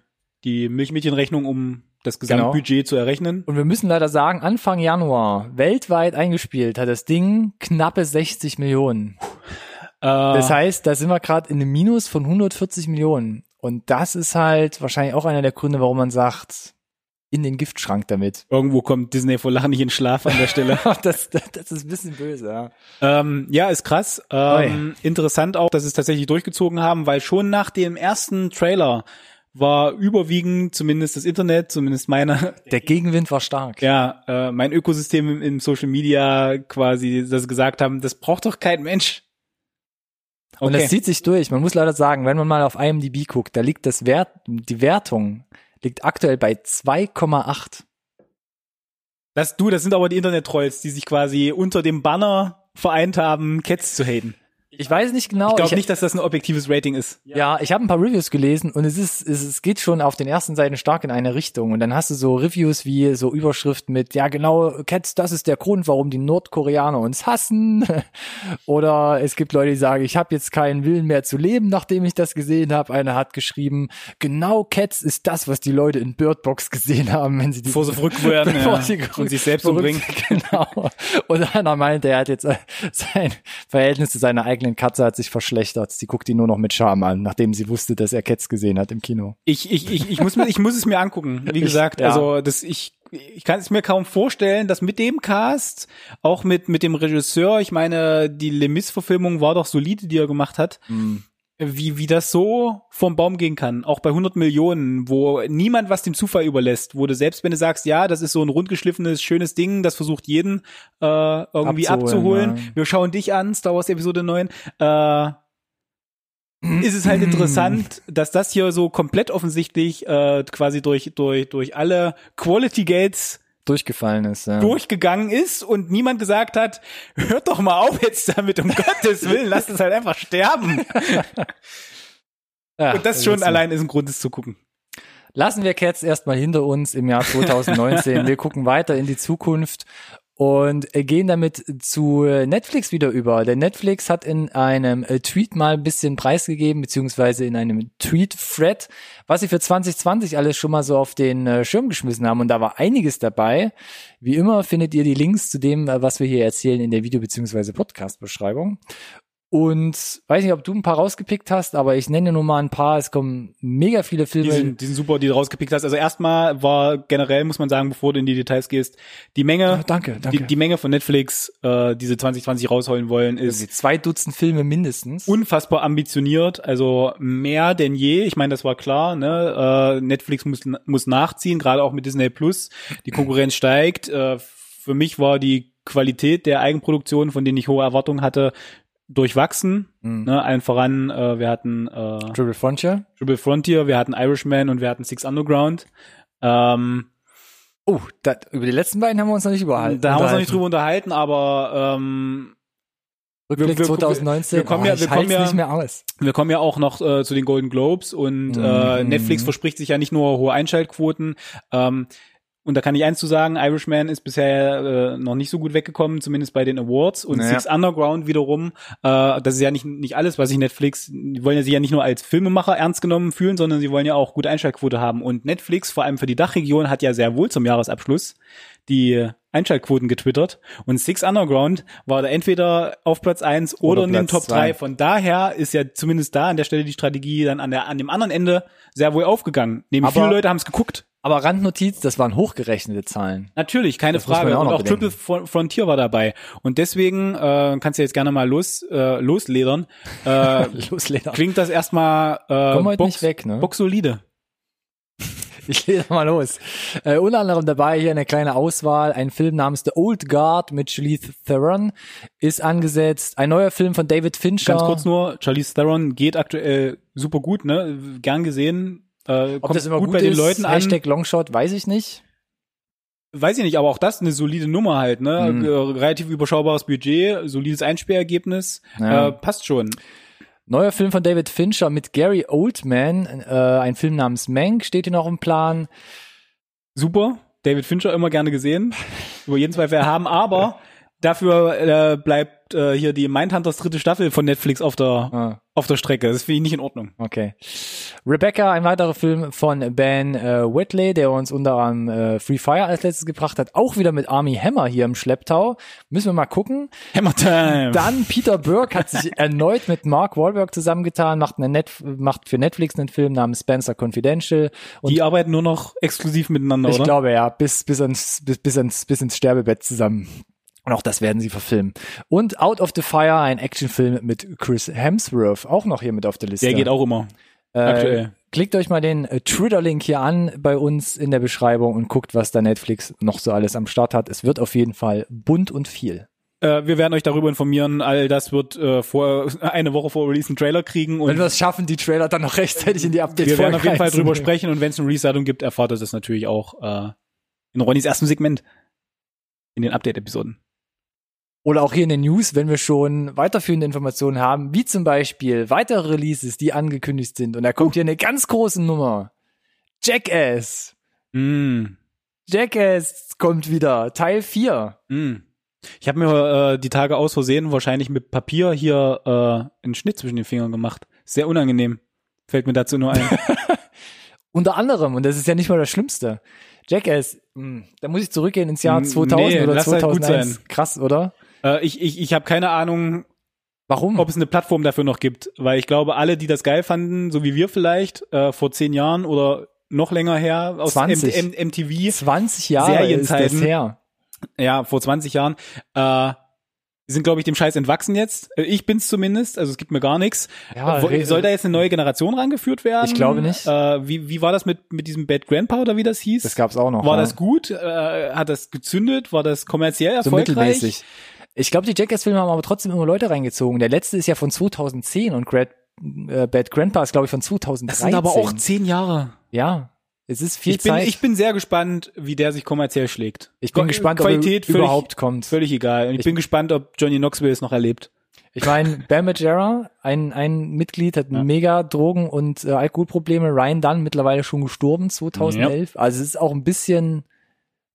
die Milchmädchenrechnung um das Gesamtbudget genau. zu errechnen. Und wir müssen leider sagen, Anfang Januar weltweit eingespielt hat das Ding knappe 60 Millionen. Äh, das heißt, da sind wir gerade in einem Minus von 140 Millionen. Und das ist halt wahrscheinlich auch einer der Gründe, warum man sagt, in den Giftschrank damit. Irgendwo kommt Disney vor Lachen nicht in Schlaf an der Stelle. das, das, das ist ein bisschen böse, ja. Ähm, ja, ist krass. Ähm, interessant auch, dass sie es tatsächlich durchgezogen haben, weil schon nach dem ersten Trailer war überwiegend, zumindest das Internet, zumindest meine. Der Gegenwind war stark. Ja, äh, mein Ökosystem im, Social Media quasi, sie gesagt haben, das braucht doch kein Mensch. Okay. Und das zieht sich durch. Man muss leider sagen, wenn man mal auf IMDb guckt, da liegt das Wert, die Wertung liegt aktuell bei 2,8. Das du, das sind aber die Internet-Trolls, die sich quasi unter dem Banner vereint haben, Cats zu haten. Ich weiß nicht genau. Ich glaube nicht, dass das ein objektives Rating ist. Ja, ich habe ein paar Reviews gelesen und es ist, es, es geht schon auf den ersten Seiten stark in eine Richtung. Und dann hast du so Reviews wie so Überschriften mit, ja genau, Cats, das ist der Grund, warum die Nordkoreaner uns hassen. Oder es gibt Leute, die sagen, ich habe jetzt keinen Willen mehr zu leben, nachdem ich das gesehen habe. Einer hat geschrieben, genau Cats ist das, was die Leute in Birdbox gesehen haben, wenn sie die bevor sie verrückt werden ja. sie und sich selbst umbringen. Genau. Und einer meinte, er hat jetzt sein Verhältnis zu seiner eigenen eigenen Katze hat sich verschlechtert. Sie guckt ihn nur noch mit Scham an, nachdem sie wusste, dass er Cats gesehen hat im Kino. Ich, ich, ich, ich, muss, mir, ich muss es mir angucken. Wie gesagt, ich, ja. also das, ich, ich kann es mir kaum vorstellen, dass mit dem Cast, auch mit, mit dem Regisseur, ich meine, die Lemis-Verfilmung war doch solide, die er gemacht hat. Mhm wie, wie das so vom Baum gehen kann, auch bei 100 Millionen, wo niemand was dem Zufall überlässt, wo du selbst, wenn du sagst, ja, das ist so ein rundgeschliffenes, schönes Ding, das versucht jeden äh, irgendwie abzuholen, abzuholen. Ja. wir schauen dich an, Star Wars Episode 9, äh, ist es halt interessant, dass das hier so komplett offensichtlich äh, quasi durch, durch, durch alle Quality Gates durchgefallen ist. Ja. Durchgegangen ist und niemand gesagt hat, hört doch mal auf jetzt damit, um Gottes Willen, lasst es halt einfach sterben. ja, und das schon allein ist ein Grund, es zu gucken. Lassen wir Cats erstmal hinter uns im Jahr 2019. wir gucken weiter in die Zukunft und gehen damit zu Netflix wieder über. Denn Netflix hat in einem äh, Tweet mal ein bisschen preisgegeben, beziehungsweise in einem Tweet-Thread, was sie für 2020 alles schon mal so auf den äh, Schirm geschmissen haben. Und da war einiges dabei. Wie immer findet ihr die Links zu dem, äh, was wir hier erzählen, in der Video- beziehungsweise Podcast-Beschreibung. Und weiß nicht, ob du ein paar rausgepickt hast, aber ich nenne nur mal ein paar. Es kommen mega viele Filme. Die sind, die sind super, die du rausgepickt hast. Also erstmal war generell, muss man sagen, bevor du in die Details gehst, die Menge, oh, danke, danke. Die, die Menge von Netflix, äh, diese 2020 rausholen wollen, ist also zwei Dutzend Filme mindestens. Unfassbar ambitioniert, also mehr denn je. Ich meine, das war klar. Ne? Äh, Netflix muss muss nachziehen, gerade auch mit Disney Plus. Die Konkurrenz steigt. Äh, für mich war die Qualität der Eigenproduktion, von denen ich hohe Erwartungen hatte, durchwachsen. Mhm. Ne, allen voran, äh, wir hatten äh, Triple Frontier. Triple Frontier, wir hatten Irishman und wir hatten Six Underground. Ähm, oh, dat, über die letzten beiden haben wir uns noch nicht überhalten. Da haben wir uns noch nicht drüber unterhalten, aber ähm, Rückblick wir, wir, 2019. Wir kommen oh, ja, wir kommen ja nicht mehr aus. Wir kommen ja auch noch äh, zu den Golden Globes und äh, mhm. äh, Netflix verspricht sich ja nicht nur hohe Einschaltquoten. Ähm, und da kann ich eins zu sagen, Irishman ist bisher äh, noch nicht so gut weggekommen, zumindest bei den Awards. Und naja. Six Underground wiederum, äh, das ist ja nicht, nicht alles, was sich Netflix, die wollen ja sich ja nicht nur als Filmemacher ernst genommen fühlen, sondern sie wollen ja auch gute Einschaltquote haben. Und Netflix, vor allem für die Dachregion, hat ja sehr wohl zum Jahresabschluss die Einschaltquoten getwittert. Und Six Underground war da entweder auf Platz eins oder, oder in den Top drei. Von daher ist ja zumindest da an der Stelle die Strategie dann an der, an dem anderen Ende sehr wohl aufgegangen. Neben viele Leute haben es geguckt. Aber Randnotiz, das waren hochgerechnete Zahlen. Natürlich, keine Das Frage. auch Und auch bedenken. Triple Fron- Frontier war dabei. Und deswegen äh, kannst du jetzt gerne mal los äh, losledern. Äh, Losleder. klingt das erstmal äh, Komm heute Box, nicht weg, ne? Ich lese mal los. Äh, unter anderem dabei hier eine kleine Auswahl. Ein Film namens The Old Guard mit Charlize Theron ist angesetzt. Ein neuer Film von David Fincher. Ganz kurz nur, Charlize Theron geht aktuell super gut, ne? Gern gesehen. Äh, Ob kommt das immer gut, gut, bei den Leuten an. Hashtag Longshot, weiß ich nicht. Weiß ich nicht, aber auch das eine solide Nummer halt, ne? Mhm. Äh, Relativ überschaubares Budget, solides Einspielergebnis. Ja. Äh, passt schon. Neuer Film von David Fincher mit Gary Oldman. Äh, ein Film namens Mank steht hier noch im Plan. Super. David Fincher immer gerne gesehen. Über jeden Zweifel erhaben, aber dafür äh, bleibt äh, hier die Mindhunters dritte Staffel von Netflix auf der, Ah. auf der Strecke. Das finde ich nicht in Ordnung. Okay. Rebecca, ein weiterer Film von Ben äh, Whitley, der uns unter anderem äh, Free Fire als letztes gebracht hat. Auch wieder mit Army Hammer hier im Schlepptau. Müssen wir mal gucken. Hammer Time. Dann Peter Burke hat sich erneut mit Mark Wahlberg zusammengetan, macht, eine Net macht für Netflix einen Film namens Spencer Confidential. Und die arbeiten nur noch exklusiv miteinander, ich oder? glaube ja, bis, bis, ans, bis, bis, ans, bis ins Sterbebett zusammen. Und auch das werden sie verfilmen. Und Out of the Fire, ein Actionfilm mit Chris Hemsworth, auch noch hier mit auf der Liste. Der geht auch immer. Äh, aktuell. Klickt euch mal den äh, Twitter-Link hier an bei uns in der Beschreibung und guckt, was da Netflix noch so alles am Start hat. Es wird auf jeden Fall bunt und viel. Äh, wir werden euch darüber informieren. All das wird äh, vor eine Woche vor Release einen Trailer kriegen und Wenn wir es schaffen, die Trailer dann noch rechtzeitig in die update wir werden auf jeden Fall drüber sprechen und wenn es ein Resetting gibt, erfahrt ihr das natürlich auch äh, in Ronnys ersten Segment in den Update-Episoden. Oder auch hier in den News, wenn wir schon weiterführende Informationen haben, wie zum Beispiel weitere Releases, die angekündigt sind. Und da kommt hier eine ganz große Nummer. Jackass. Mm. Jackass kommt wieder. Teil 4. Mm. Ich habe mir äh, die Tage aus Versehen wahrscheinlich mit Papier hier äh, einen Schnitt zwischen den Fingern gemacht. Sehr unangenehm. Fällt mir dazu nur ein. Unter anderem, und das ist ja nicht mal das Schlimmste. Jackass, mh, da muss ich zurückgehen ins Jahr Mm, 2000 nee, oder lass halt gut 2001. sein. Krass, oder? Äh, ich ich, ich habe keine Ahnung, Warum? ob es eine Plattform dafür noch gibt, weil ich glaube, alle, die das geil fanden, so wie wir vielleicht äh, vor zehn Jahren oder noch länger her aus 20. M M MTV, 20 Jahre ist das Serienzeiten. her. ja, vor 20 Jahren, äh, sind, glaube ich, dem Scheiß entwachsen jetzt. Äh, Ich bin's zumindest, also es gibt mir gar nichts. Ja, Soll da jetzt eine neue Generation rangeführt werden? Ich glaube nicht. Äh, wie, wie war das mit, mit diesem Bad Grandpa oder wie das hieß? Das gab's auch noch. war ja. das gut? Äh, hat das gezündet? War das kommerziell so erfolgreich? mittelmäßig. Ich glaube, die Jackass-Filme haben aber trotzdem immer Leute reingezogen. Der letzte ist ja von 2010 und Grad, äh, Bad Grandpa ist, glaube ich, von 2013. Das sind aber auch zehn Jahre. Ja, es ist viel Ich bin, Zeit. ich bin sehr gespannt, wie der sich kommerziell schlägt. Ich bin Qu- gespannt, Qualität ob er völlig, überhaupt kommt. Völlig egal. Und ich, Ich- bin gespannt, ob Johnny Knoxville es noch erlebt. Ich meine, Bam Margera, ein, ein Mitglied, hat Ja. mega Drogen- und äh, Alkoholprobleme. Ryan Dunn mittlerweile schon gestorben, 2011. Also es ist auch ein bisschen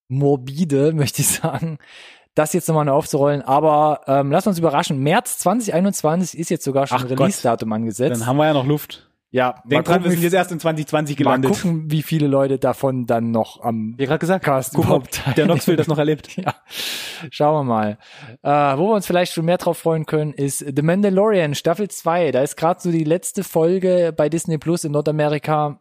morbide, möchte ich sagen, das jetzt nochmal neu aufzurollen. Aber ähm, lass uns überraschen. März 2021 ist jetzt sogar schon. Release-Datum angesetzt. Dann haben wir ja noch Luft. ja, Denk mal dran, wir gucken, sind wie, jetzt erst in 2020 mal gelandet. gucken, wie viele Leute davon dann noch am Wie gerade gesagt, Cast gucken, ob der Knoxville das noch erlebt. Ja, schauen wir mal. Äh, wo wir uns vielleicht schon mehr drauf freuen können, ist The Mandalorian Staffel 2. Da ist gerade so die letzte Folge bei Disney Plus in Nordamerika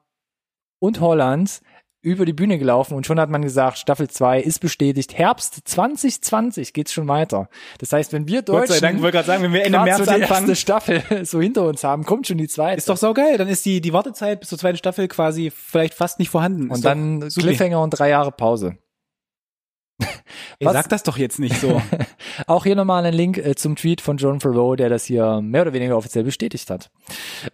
und Holland über die Bühne gelaufen und schon hat man gesagt, Staffel 2 ist bestätigt. Herbst 2020 geht's schon weiter. Das heißt, wenn wir Gott Deutschen sei Dank, wollte gerade sagen, wenn wir Ende März so die anfangen, erste Staffel so hinter uns haben, kommt schon die zweite. ist doch saugeil. Dann ist die, die Wartezeit bis zur zweiten Staffel quasi vielleicht fast nicht vorhanden. und Ist dann. Cliffhanger und drei Jahre Pause. Ey, sag das doch jetzt nicht so. Auch hier nochmal ein Link äh, zum Tweet von John Favreau, der das hier mehr oder weniger offiziell bestätigt hat.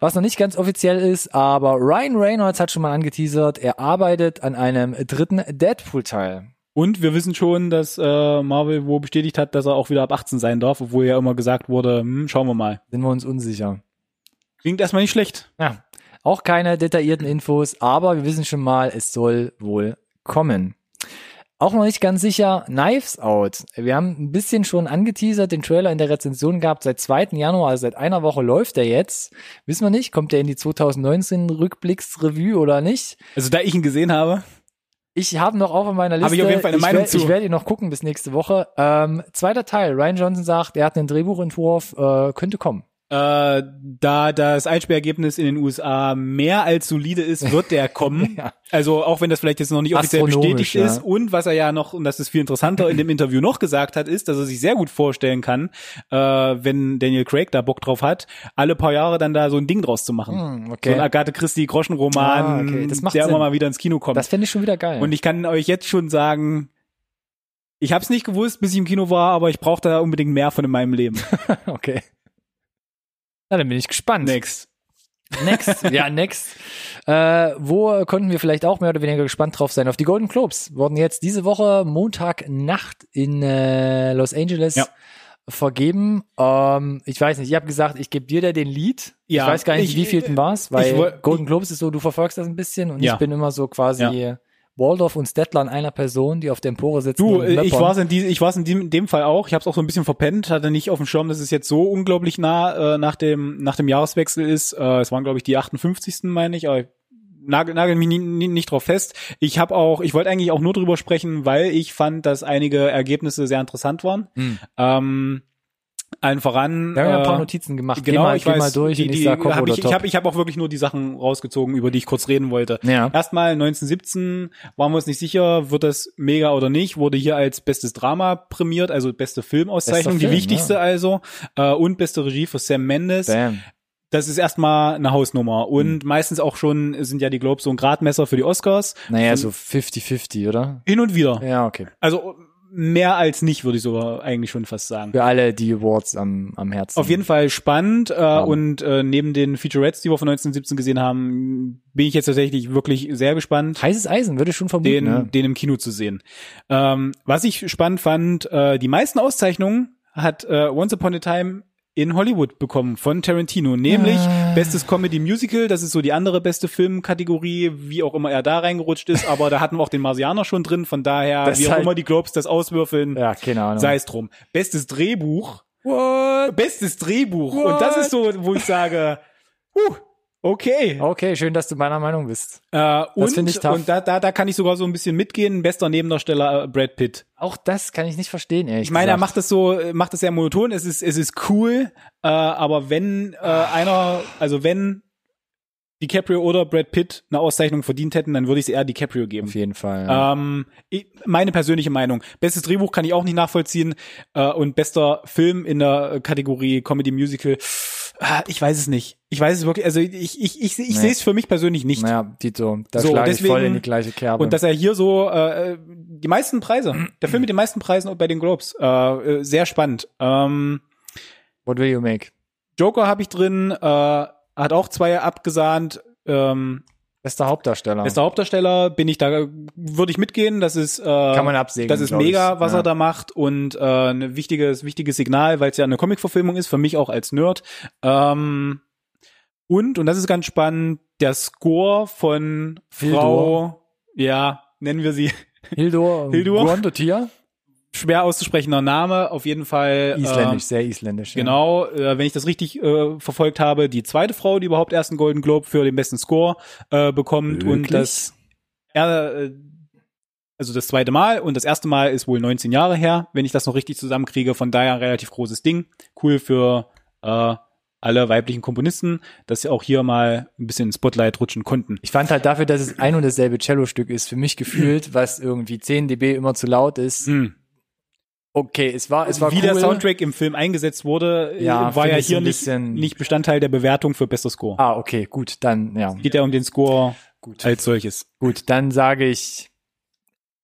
Was noch nicht ganz offiziell ist, aber Ryan Reynolds hat schon mal angeteasert, er arbeitet an einem dritten Deadpool-Teil. Und wir wissen schon, dass äh, Marvel wo bestätigt hat, dass er auch wieder ab 18 sein darf, obwohl ja immer gesagt wurde, hm, schauen wir mal. Sind wir uns unsicher. Klingt erstmal nicht schlecht. Ja, auch keine detaillierten Infos, aber wir wissen schon mal, es soll wohl kommen. Auch noch nicht ganz sicher, Knives Out. Wir haben ein bisschen schon angeteasert, den Trailer in der Rezension gehabt, seit 2. Januar, also seit einer Woche läuft er jetzt. Wissen wir nicht, kommt er in die 2019 Rückblicksrevue oder nicht? Also da ich ihn gesehen habe, Ich habe noch auf meiner Liste. Hab ich auf jeden Fall eine ich Meinung werd- zu. Ich werde ihn noch gucken bis nächste Woche. Ähm, zweiter Teil. Ryan Johnson sagt, er hat einen Drehbuchentwurf, äh, könnte kommen. Äh, da das Einspielergebnis in den USA mehr als solide ist, wird der kommen. Ja. Also auch wenn das vielleicht jetzt noch nicht offiziell bestätigt ja. ist. Und was er ja noch, und das ist viel interessanter, in dem Interview noch gesagt hat, ist, dass er sich sehr gut vorstellen kann, äh, wenn Daniel Craig da Bock drauf hat, alle paar Jahre dann da so ein Ding draus zu machen. Hm, So okay. ein Agathe Christie Groschenroman, Ah, okay. Das macht der Sinn. immer mal wieder ins Kino kommt. Das fände ich schon wieder geil. Und ich kann euch jetzt schon sagen, ich habe es nicht gewusst, bis ich im Kino war, aber ich brauche da unbedingt mehr von in meinem Leben. okay. Na, dann bin ich gespannt. Next. Next, ja, next. Äh, wo konnten wir vielleicht auch mehr oder weniger gespannt drauf sein? Auf die Golden Globes wurden jetzt diese Woche Montagnacht in äh, Los Angeles Ja. vergeben. Ähm, ich weiß nicht, ich habe gesagt, ich gebe dir da den Lied. Ja, ich weiß gar nicht, ich- wie vielten war's, weil ich Golden Globes ist so, du verfolgst das ein bisschen und Ja. ich bin immer so quasi Ja. Waldorf und Stettler an einer Person, die auf der Empore sitzen. Du, äh, ich war's in, die, ich war's in dem, in dem Fall auch. Ich habe es auch so ein bisschen verpennt, hatte nicht auf dem Schirm, dass es jetzt so unglaublich nah äh, nach dem nach dem Jahreswechsel ist. Äh, es waren glaube ich die 58. meine ich, aber nagel, nagel mich nie, nie, nicht drauf fest. Ich habe auch, ich wollte eigentlich auch nur drüber sprechen, weil ich fand, dass einige Ergebnisse sehr interessant waren. Hm. Ähm, allen voran. Wir haben ja ein paar äh, Notizen gemacht. Genau, geh mal, ich geh weiß, mal durch die, und ich die sag hab ich, ich habe ich hab auch wirklich nur die Sachen rausgezogen, über die ich kurz reden wollte. ja. Erstmal 1917 waren wir uns nicht sicher, wird das mega oder nicht, wurde hier als bestes Drama prämiert, also beste Filmauszeichnung, Bester die Film, wichtigste ja. also, äh, und beste Regie für Sam Mendes. Bam. Das ist erstmal eine Hausnummer und meistens auch schon sind ja die Globes so ein Gradmesser für die Oscars. Naja, Und so 50-50, oder? hin und wieder. Ja, okay. Also mehr als nicht, würde ich sogar eigentlich schon fast sagen. Für alle die Awards am, am Herzen. Auf jeden Fall spannend äh, Ja. und äh, neben den Featurettes, die wir von 1917 gesehen haben, bin ich jetzt tatsächlich wirklich sehr gespannt. Heißes Eisen, würde ich schon vermuten. den, ne? den im Kino zu sehen. Ähm, was ich spannend fand, äh, die meisten Auszeichnungen hat äh, Once Upon a Time in Hollywood bekommen von Tarantino, nämlich Ah. bestes Comedy Musical, das ist so die andere beste Filmkategorie, wie auch immer er da reingerutscht ist, aber da hatten wir auch den Marsianer schon drin, von daher, Das wie auch halt- immer die Globes das auswürfeln, Ja, keine Ahnung. sei es drum. Bestes Drehbuch, What? bestes Drehbuch und das What? ist so, wo ich sage, huh, okay. Okay, schön, dass du meiner Meinung bist. Äh, und find ich tough. und da, da, da kann ich sogar so ein bisschen mitgehen. Bester Nebendarsteller äh, Brad Pitt. Auch das kann ich nicht verstehen, ehrlich Ich meine, er macht das so, macht das sehr monoton. Es ist, es ist cool, äh, aber wenn äh, einer, also wenn DiCaprio oder Brad Pitt eine Auszeichnung verdient hätten, dann würde ich es eher DiCaprio geben. Auf jeden Fall. Ja. Ähm, meine persönliche Meinung. Bestes Drehbuch kann ich auch nicht nachvollziehen äh, und bester Film in der Kategorie Comedy Musical. Ah, Ich weiß es nicht. Ich weiß es wirklich. Also ich ich ich, ich Nee. sehe es für mich persönlich nicht. naja, Tito, da So, schlage ich voll deswegen- in die gleiche Kerbe. Und dass er hier so äh, die meisten Preise, der Film mit den meisten Preisen bei den Globes, äh, äh, sehr spannend. Ähm, What will you make? Joker habe ich drin, äh, hat auch zwei abgesahnt. Ähm, Bester Hauptdarsteller. Bester Hauptdarsteller bin ich da, würde ich mitgehen. Das ist, äh, Kann man absegnen, Das ist mega, ich. was Ja. er da macht und äh, ein wichtiges, wichtiges Signal, weil es ja eine Comic-Verfilmung ist, für mich auch als Nerd. Ähm, und, und das ist ganz spannend, der Score von Hildur. Frau, ja, nennen wir sie, Hildur, Hildur. Guandotia? Schwer auszusprechender Name, auf jeden Fall. Isländisch, Äh, sehr isländisch. ja. Genau, äh, wenn ich das richtig äh, verfolgt habe, die zweite Frau, die überhaupt erst einen Golden Globe für den besten Score äh, bekommt Wirklich? und das äh, also das zweite Mal und das erste Mal ist wohl 19 Jahre her, wenn ich das noch richtig zusammenkriege, von daher ein relativ großes Ding. Cool für äh, alle weiblichen Komponisten, dass sie auch hier mal ein bisschen ins Spotlight rutschen konnten. Ich fand halt dafür, dass es ein und dasselbe Cello-Stück ist, für mich gefühlt, was irgendwie 10 dB immer zu laut ist. Hm. Okay, es war, es war Wie cool. der Soundtrack im Film eingesetzt wurde, äh, Ja, war ja hier nicht, nicht Bestandteil der Bewertung für bester Score. Ah, okay, gut, dann, ja, Geht ja um den Score gut. als solches. Gut, dann sage ich,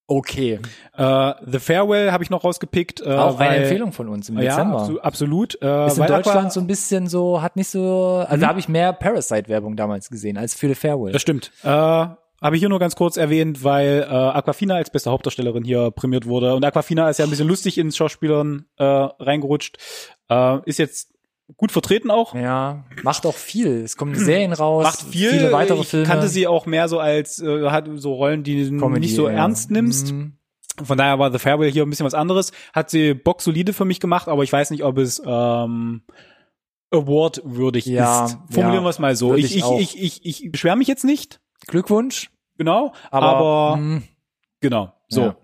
okay. Äh, The Farewell habe ich noch rausgepickt. Äh, Auch weil, eine Empfehlung von uns im Ja, Dezember. abso absolut. Ist in Deutschland Aqua- so ein bisschen so, hat nicht so, also da habe ich mehr Parasite-Werbung damals gesehen als für The Farewell. Das stimmt. Äh, habe ich hier nur ganz kurz erwähnt, weil äh, Aquafina als beste Hauptdarstellerin hier prämiert wurde. Und Aquafina ist ja ein bisschen lustig ins Schauspielern äh, reingerutscht. Äh, ist jetzt gut vertreten auch. Ja, macht auch viel. Es kommen Serien raus, Macht viel. viele weitere ich Filme. kannte sie auch mehr so als, äh, hat so Rollen, die du nicht so ja. ernst nimmst. Mhm. Von daher war The Farewell hier ein bisschen was anderes. Hat sie Bock solide für mich gemacht, aber ich weiß nicht, ob es ähm, award-würdig Ja, ist. Formulieren ja, wir es mal so. Ich, ich ich, ich, ich, ich beschwere mich jetzt nicht, Glückwunsch, genau, aber, aber, mh, genau, so. Ja.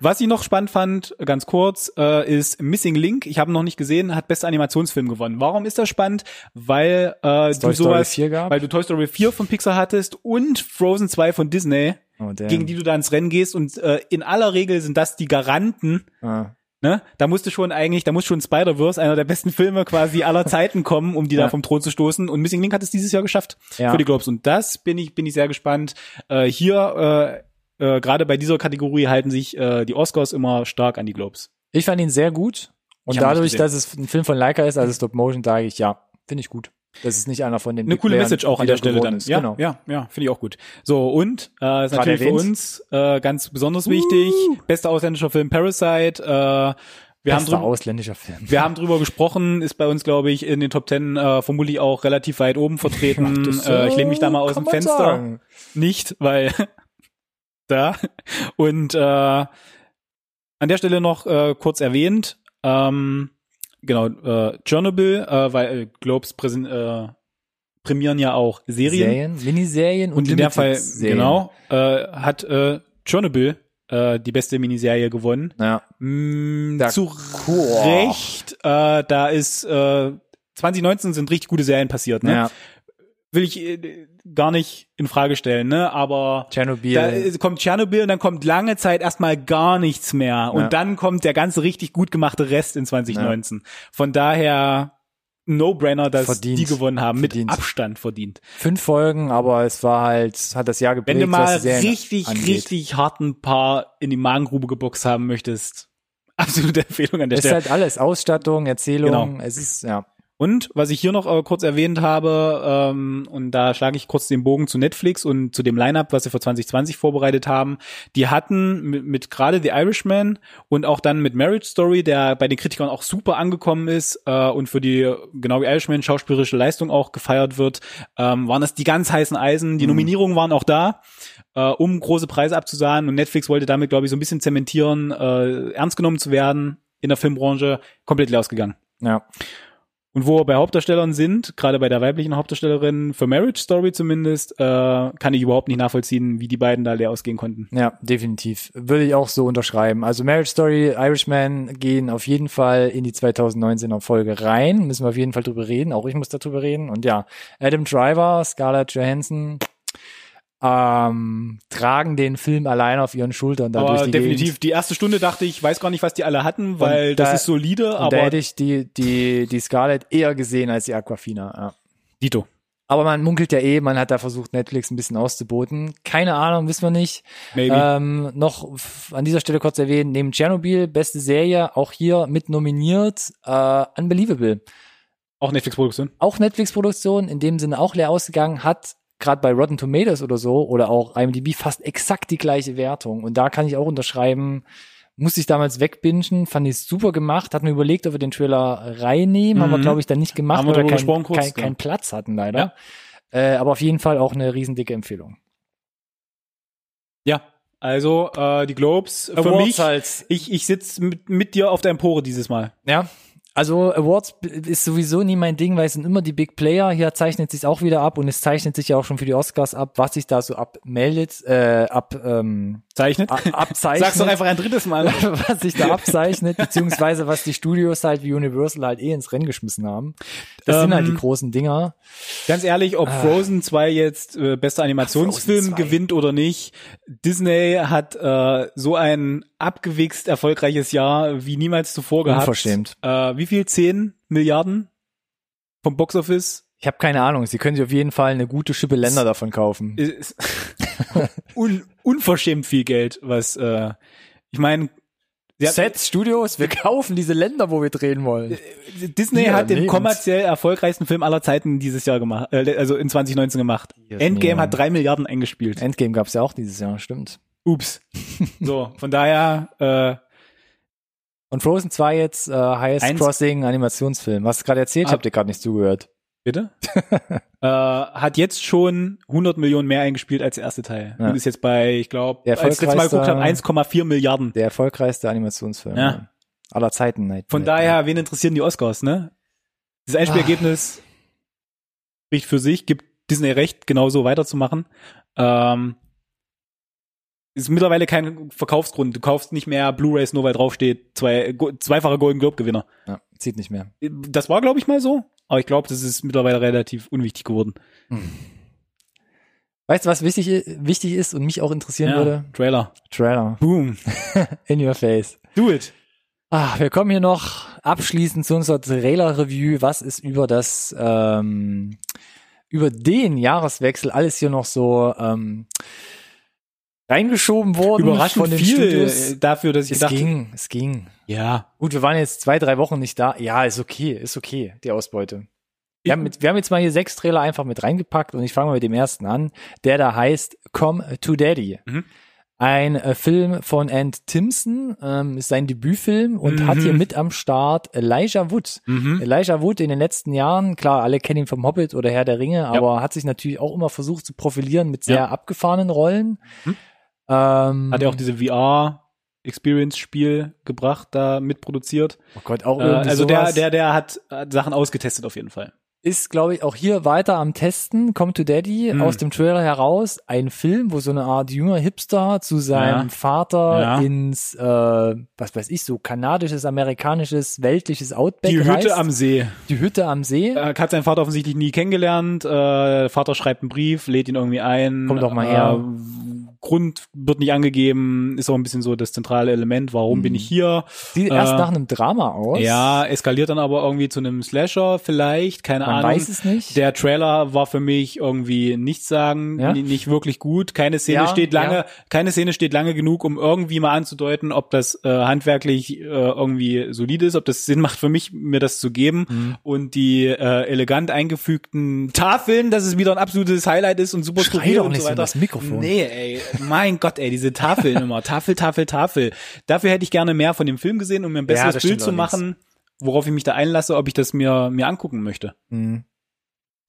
Was ich noch spannend fand, ganz kurz, äh, ist Missing Link. Ich habe noch nicht gesehen, hat bester Animationsfilm gewonnen. Warum ist das spannend? Weil äh, du Toy Story sowas, 4 gab? weil du Toy Story 4 von Pixar hattest und Frozen 2 von Disney, Oh, gegen die du da ins Rennen gehst. Und äh, in aller Regel sind das die Garanten. Ah. Ne? Da musste schon eigentlich, da muss schon Spider-Verse, einer der besten Filme quasi aller Zeiten kommen, um die Ja. da vom Thron zu stoßen. Und Missing Link hat es dieses Jahr geschafft Ja. für die Globes. Und das bin ich, bin ich sehr gespannt. Äh, hier, äh, äh, gerade bei dieser Kategorie halten sich äh, die Oscars immer stark an die Globes. Ich fand ihn sehr gut. Und dadurch, dass es ein Film von Leica ist, also Stop Motion, sage ich, ja, finde ich gut. Das ist nicht einer von den Eine coole Playern Message auch an der Stelle dann. Ist. Ja, Genau. ja, ja, finde ich auch gut. So, und äh, ist natürlich für erwähnt. uns äh, ganz besonders wichtig, bester ausländischer Film Parasite. Äh, wir haben Bester drü- ausländischer Film. Wir haben drüber gesprochen, ist bei uns, glaube ich, in den Top Ten äh, vermutlich auch relativ weit oben vertreten. Das, äh, ich lehne mich da mal aus dem Fenster. sagen. Nicht, weil da. Und äh, an der Stelle noch äh, kurz erwähnt, ähm, genau, äh, Chernobyl, äh, weil äh, Globes präsen, äh, prämieren ja auch Serien. Serien, Miniserien und, Und in der Fall, Limited-Serien. genau, äh, hat äh, Chernobyl äh, die beste Miniserie gewonnen. Ja. Mm, Da- zu Cool. Recht, äh, da ist äh, 2019 sind richtig gute Serien passiert, ne? ja. Will ich äh, gar nicht in Frage stellen, ne? Aber Tschernobyl. da äh, kommt Tschernobyl und dann kommt lange Zeit erstmal gar nichts mehr. Und Ja. dann kommt der ganze richtig gut gemachte Rest in 2019. Von daher No-Brainer, dass Verdient. die gewonnen haben. Verdient. Mit Abstand verdient. Fünf Folgen, aber es war halt, hat das Jahr geprägt, Wenn du mal richtig, angeht. richtig harten Paar in die Magengrube geboxt haben möchtest, absolute Empfehlung an der Es ist Stelle. halt alles, Ausstattung, Erzählung, Genau. es ist, ja. Und was ich hier noch äh, kurz erwähnt habe, ähm, und da schlage ich kurz den Bogen zu Netflix und zu dem Lineup, was sie für 2020 vorbereitet haben. Die hatten mit, mit gerade The Irishman und auch dann mit Marriage Story, der bei den Kritikern auch super angekommen ist äh, und für die genau wie Irishman schauspielerische Leistung auch gefeiert wird, ähm, waren das die ganz heißen Eisen. Die Nominierungen waren auch da. Äh, um große Preise abzusahnen und Netflix wollte damit, glaube ich, so ein bisschen zementieren, äh, ernst genommen zu werden in der Filmbranche, komplett leer ausgegangen. Ja. Und wo wir bei Hauptdarstellern sind, gerade bei der weiblichen Hauptdarstellerin, für Marriage Story zumindest, äh, kann ich überhaupt nicht nachvollziehen, wie die beiden da leer ausgehen konnten. Ja, definitiv. Würde ich auch so unterschreiben. Also Marriage Story, Irishman gehen auf jeden Fall in die 2019er Folge rein. Müssen wir auf jeden Fall drüber reden. Auch ich muss darüber reden. Und ja, Adam Driver, Scarlett Johansson ähm, tragen den Film allein auf ihren Schultern. Aber die definitiv, Gegend. die erste Stunde dachte ich, weiß gar nicht, was die alle hatten, weil da- das ist solide, Und da aber hätte ich die, die, die Scarlett eher gesehen als die Aquafina. Ja. Dito. Aber man munkelt ja eh, man hat da versucht, Netflix ein bisschen auszuboten. Keine Ahnung, wissen wir nicht. Maybe. Ähm, noch an dieser Stelle kurz erwähnen, neben Tschernobyl, beste Serie, auch hier mit nominiert, äh, Unbelievable. Auch Netflix-Produktion. Auch Netflix-Produktion, in dem Sinne auch leer ausgegangen, hat gerade bei Rotten Tomatoes oder so oder auch IMDb fast exakt die gleiche Wertung. Und da kann ich auch unterschreiben, musste ich damals wegbingen, fand ich super gemacht, hat mir überlegt, ob wir den Trailer reinnehmen, haben wir Mhm. glaube ich dann nicht gemacht, Haben weil wir keinen gesprochen kurz, kein, ja. Platz hatten leider. Äh, aber auf jeden Fall auch eine riesendicke Empfehlung. Ja. Also, äh, die Globes für mich, halt. ich, ich sitze mit, mit dir auf der Empore dieses Mal. Ja. Also Awards ist sowieso nie mein Ding, weil es sind immer die Big Player. Hier zeichnet sich auch wieder ab und es zeichnet sich ja auch schon für die Oscars ab, was sich da so abmeldet, äh, ab, ähm, Zeichnet. abzeichnet. Sag's doch einfach ein drittes Mal. was sich da abzeichnet, beziehungsweise was die Studios halt wie Universal halt eh ins Rennen geschmissen haben. Das sind halt die Ähm, großen Dinger. Ganz ehrlich, ob Frozen 2 jetzt äh, bester Animationsfilm Frozen 2. gewinnt oder nicht, Disney hat äh, so ein abgewichst erfolgreiches Jahr wie niemals zuvor gehabt. Unverschämt. Äh, wie viel? 10 Milliarden vom Boxoffice? Ich habe keine Ahnung. Sie können sich auf jeden Fall eine gute Schippe Länder davon kaufen. Un unverschämt viel Geld, was äh, ich meine, Sets, Studios, wir kaufen diese Länder, wo wir drehen wollen. Disney Hier, hat den nehmt's. kommerziell erfolgreichsten Film aller Zeiten dieses Jahr gemacht, äh, also in 2019 gemacht. Hier, Endgame mir. hat drei Milliarden eingespielt. Endgame gab's ja auch dieses Jahr, stimmt. Ups. So, von daher, äh, Und Frozen 2 jetzt äh, Highest Eins- Crossing Animationsfilm. Was du gerade erzählt? Ich Ah. hab dir gerade nicht zugehört. bitte, äh, hat jetzt schon 100 Millionen mehr eingespielt als der erste Teil. Ja. Und ist jetzt bei, ich glaube, als ich mal geguckt habe, erfolgreichste- 1,4 Milliarden. Der erfolgreichste Animationsfilm Ja. ja. aller Zeiten. Night, Von Night, daher, wen interessieren die Oscars, ne? Das Einspielergebnis spricht für sich, gibt Disney recht, genauso weiterzumachen. Ähm, ist mittlerweile kein Verkaufsgrund. Du kaufst nicht mehr Blu-rays nur weil draufsteht, zwei, zweifacher Golden Globe Gewinner. Ja, zieht nicht mehr. Das war glaube ich mal so, aber ich glaube, das ist mittlerweile relativ unwichtig geworden. Weißt du, was wichtig, wichtig ist und mich auch interessieren würde? Trailer. Trailer. Boom. In your face. Do it. Ah, wir kommen hier noch abschließend zu unserer Trailer-Review. Was ist über das, ähm, über den Jahreswechsel alles hier noch so ähm, reingeschoben worden Überraschend von den viel Studios? äh, dafür, dass ich Es gedacht ging, es ging. ja, Gut, wir waren jetzt zwei, drei Wochen nicht da. Ja, ist okay, ist okay, die Ausbeute. Wir haben, mit, wir haben jetzt mal hier sechs Trailer einfach mit reingepackt und ich fange mal mit dem ersten an, der da heißt Come to Daddy. Mhm. Ein äh, Film von Ant Timpson, ähm, ist sein Debütfilm und Mhm. hat hier mit am Start Elijah Wood. Mhm. Elijah Wood in den letzten Jahren, klar, alle kennen ihn vom Hobbit oder Herr der Ringe, aber hat sich natürlich auch immer versucht zu profilieren mit sehr Ja. abgefahrenen Rollen. Mhm. Ähm, hat er auch diese VR Experience Spiel gebracht, da mitproduziert. oh Gott, auch Äh, irgendwie also der, sowas. der, der hat, hat Sachen ausgetestet auf jeden Fall. Ist, glaube ich, auch hier weiter am Testen. Come to Daddy Mhm. aus dem Trailer heraus. Ein Film, wo so eine Art junger Hipster zu seinem Ja. Vater Ja. ins, äh, was weiß ich, so kanadisches, amerikanisches, weltliches Outback Die reist. Hütte am See. Die Hütte am See. Äh, hat seinen Vater offensichtlich nie kennengelernt. Äh, Vater schreibt einen Brief, lädt ihn irgendwie ein. Komm doch mal her. Äh, Grund wird nicht angegeben, ist auch ein bisschen so das zentrale Element. Warum Mhm. bin ich hier? Sieht erst äh, nach einem Drama aus. Ja, eskaliert dann aber irgendwie zu einem Slasher vielleicht, keine Man Ahnung. weiß es nicht. Der Trailer war für mich irgendwie nichts sagen, Ja? ni- nicht wirklich gut. Keine Szene Ja, steht lange, ja. keine Szene steht lange genug, um irgendwie mal anzudeuten, ob das äh, handwerklich äh, irgendwie solide ist, ob das Sinn macht für mich, mir das zu geben. Mhm. Und die äh, elegant eingefügten Tafeln, dass es wieder ein absolutes Highlight ist und super Schrei doch und nicht so so in weiter. das Mikrofon. Nee, ey, mein Gott, ey, diese Tafeln immer, Tafel, Tafel, Tafel. Dafür hätte ich gerne mehr von dem Film gesehen, um mir ein besseres Bild zu machen, worauf ich mich da einlasse, ob ich das mir mir angucken möchte. Mhm.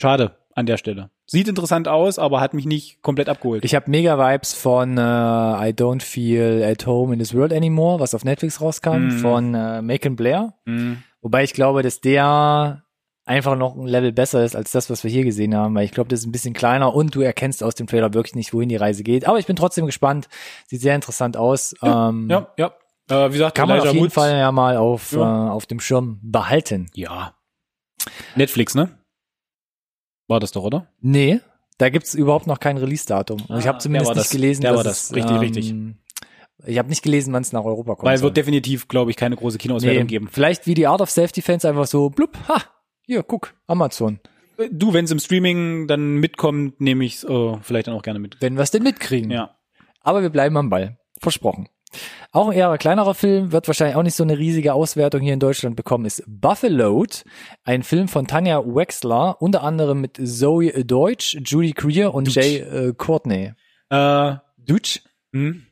Schade an der Stelle. Sieht interessant aus, aber hat mich nicht komplett abgeholt. Ich habe mega Vibes von äh, I Don't Feel at Home in this World Anymore, was auf Netflix rauskam, Mhm. von äh, Macon Blair. Mhm. Wobei ich glaube, dass der einfach noch ein Level besser ist als das, was wir hier gesehen haben, weil ich glaube, das ist ein bisschen kleiner und du erkennst aus dem Trailer wirklich nicht, wohin die Reise geht. Aber ich bin trotzdem gespannt. Sieht sehr interessant aus. ähm, Ja, ja. Äh, wie gesagt, Kann man auf jeden Wood- Fall ja mal auf, Ja. äh, auf dem Schirm behalten. Ja. Netflix, ne? War das doch, oder? Nee, da gibt's überhaupt noch kein Release-Datum. Und ich Ah, habe zumindest der war nicht gelesen, Der dass war das. es, Richtig, ähm, richtig. Ich habe nicht gelesen, wann es nach Europa kommt. Weil wird definitiv, glaube ich, keine große Kinoauswertung nee, geben. Vielleicht wie die Art of Self-Defense einfach so, blub, ha, hier, guck, Amazon. Äh, Du, wenn es im Streaming dann mitkommt, nehme ich es äh, vielleicht dann auch gerne mit. Wenn wir es denn mitkriegen. Ja. Aber wir bleiben am Ball. Versprochen. Auch ein eher kleinerer Film, wird wahrscheinlich auch nicht so eine riesige Auswertung hier in Deutschland bekommen, ist Buffalo, ein Film von Tanja Wexler, unter anderem mit Zoe Deutsch, Judy Greer und Deutsch. Jay äh, Courtney. Äh, Deutsch? hm.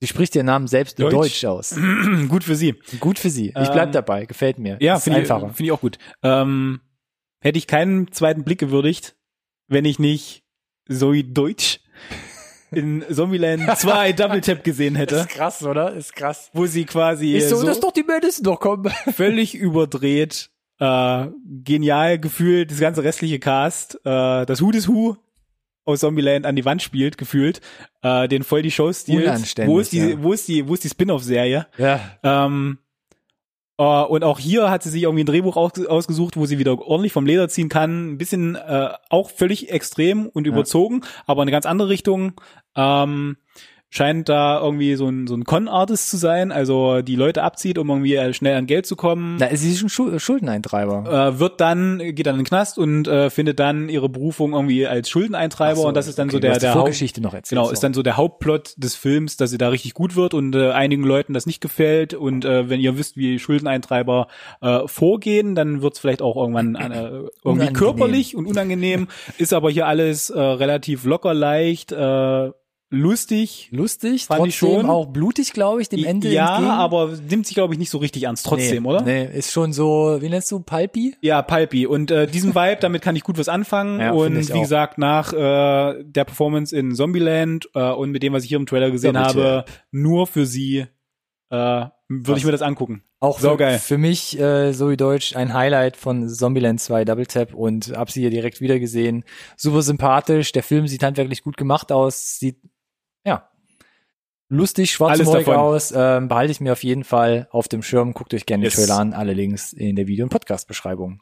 Sie spricht ihren Namen selbst Deutsch. Deutsch, aus. Gut für Sie. Gut für sie. Ich bleib Ähm, dabei, gefällt mir. Ja, finde ich, einfacher. finde ich auch gut. Ähm, hätte ich keinen zweiten Blick gewürdigt, wenn ich nicht Zoe Deutsch in Zombieland 2 Double Tap gesehen hätte, krass, oder? Ist krass. wo sie quasi Ist so, so dass doch die Mädels noch kommen. völlig überdreht, äh, genial gefühlt, das ganze restliche Cast, äh, das Who des Who aus Zombieland an die Wand spielt, gefühlt, äh, den voll die Show stiehlt. Unanständig, Wo ist die, ja. wo ist die, wo ist die Spin-off-Serie? Ja. Ähm, äh, und auch hier hat sie sich irgendwie ein Drehbuch aus, ausgesucht, wo sie wieder ordentlich vom Leder ziehen kann. Ein bisschen äh, auch völlig extrem und überzogen, aber in eine ganz andere Richtung. Ähm, scheint da irgendwie so ein, so ein Con-Artist zu sein, also die Leute abzieht, um irgendwie äh, schnell an Geld zu kommen. Da ist sie schon Schul Schuldeneintreiber. Äh, wird dann, geht dann in den Knast und äh, findet dann ihre Berufung irgendwie als Schuldeneintreiber so, und das ist dann okay, so der, der Haupt, Vorgeschichte noch erzählt. Genau, so. ist dann so der Hauptplot des Films, dass sie da richtig gut wird und äh, einigen Leuten das nicht gefällt. Und äh, wenn ihr wisst, wie Schuldeneintreiber äh, vorgehen, dann wird es vielleicht auch irgendwann äh, irgendwie Unangenehm. körperlich und unangenehm. Ist aber hier alles äh, relativ locker, leicht, äh, lustig. lustig, Fand ich trotzdem schon. auch blutig, glaube ich, dem Ende ja, entgegen. aber nimmt sich, glaube ich, nicht so richtig ernst trotzdem, nee, oder? Nee, ist schon so, wie nennst du, Palpi? Ja, Palpi. Und äh, diesen Vibe, damit kann ich gut was anfangen. Ja, und ich wie auch. gesagt, nach äh, der Performance in Zombieland äh, und mit dem, was ich hier im Trailer gesehen Double habe, nur für sie äh, würde ich mir das angucken. Auch So für, geil. für mich, äh, so wie Deutsch, ein Highlight von Zombieland 2 Double Tap und hab sie hier direkt wieder gesehen. Super sympathisch, der Film sieht handwerklich gut gemacht aus, sieht, ja, lustig, schwarzhumorig aus. Ähm, behalte ich mir auf jeden Fall auf dem Schirm. Guckt euch gerne yes. den Trailer an. Alle Links in der Video- und Podcast-Beschreibung.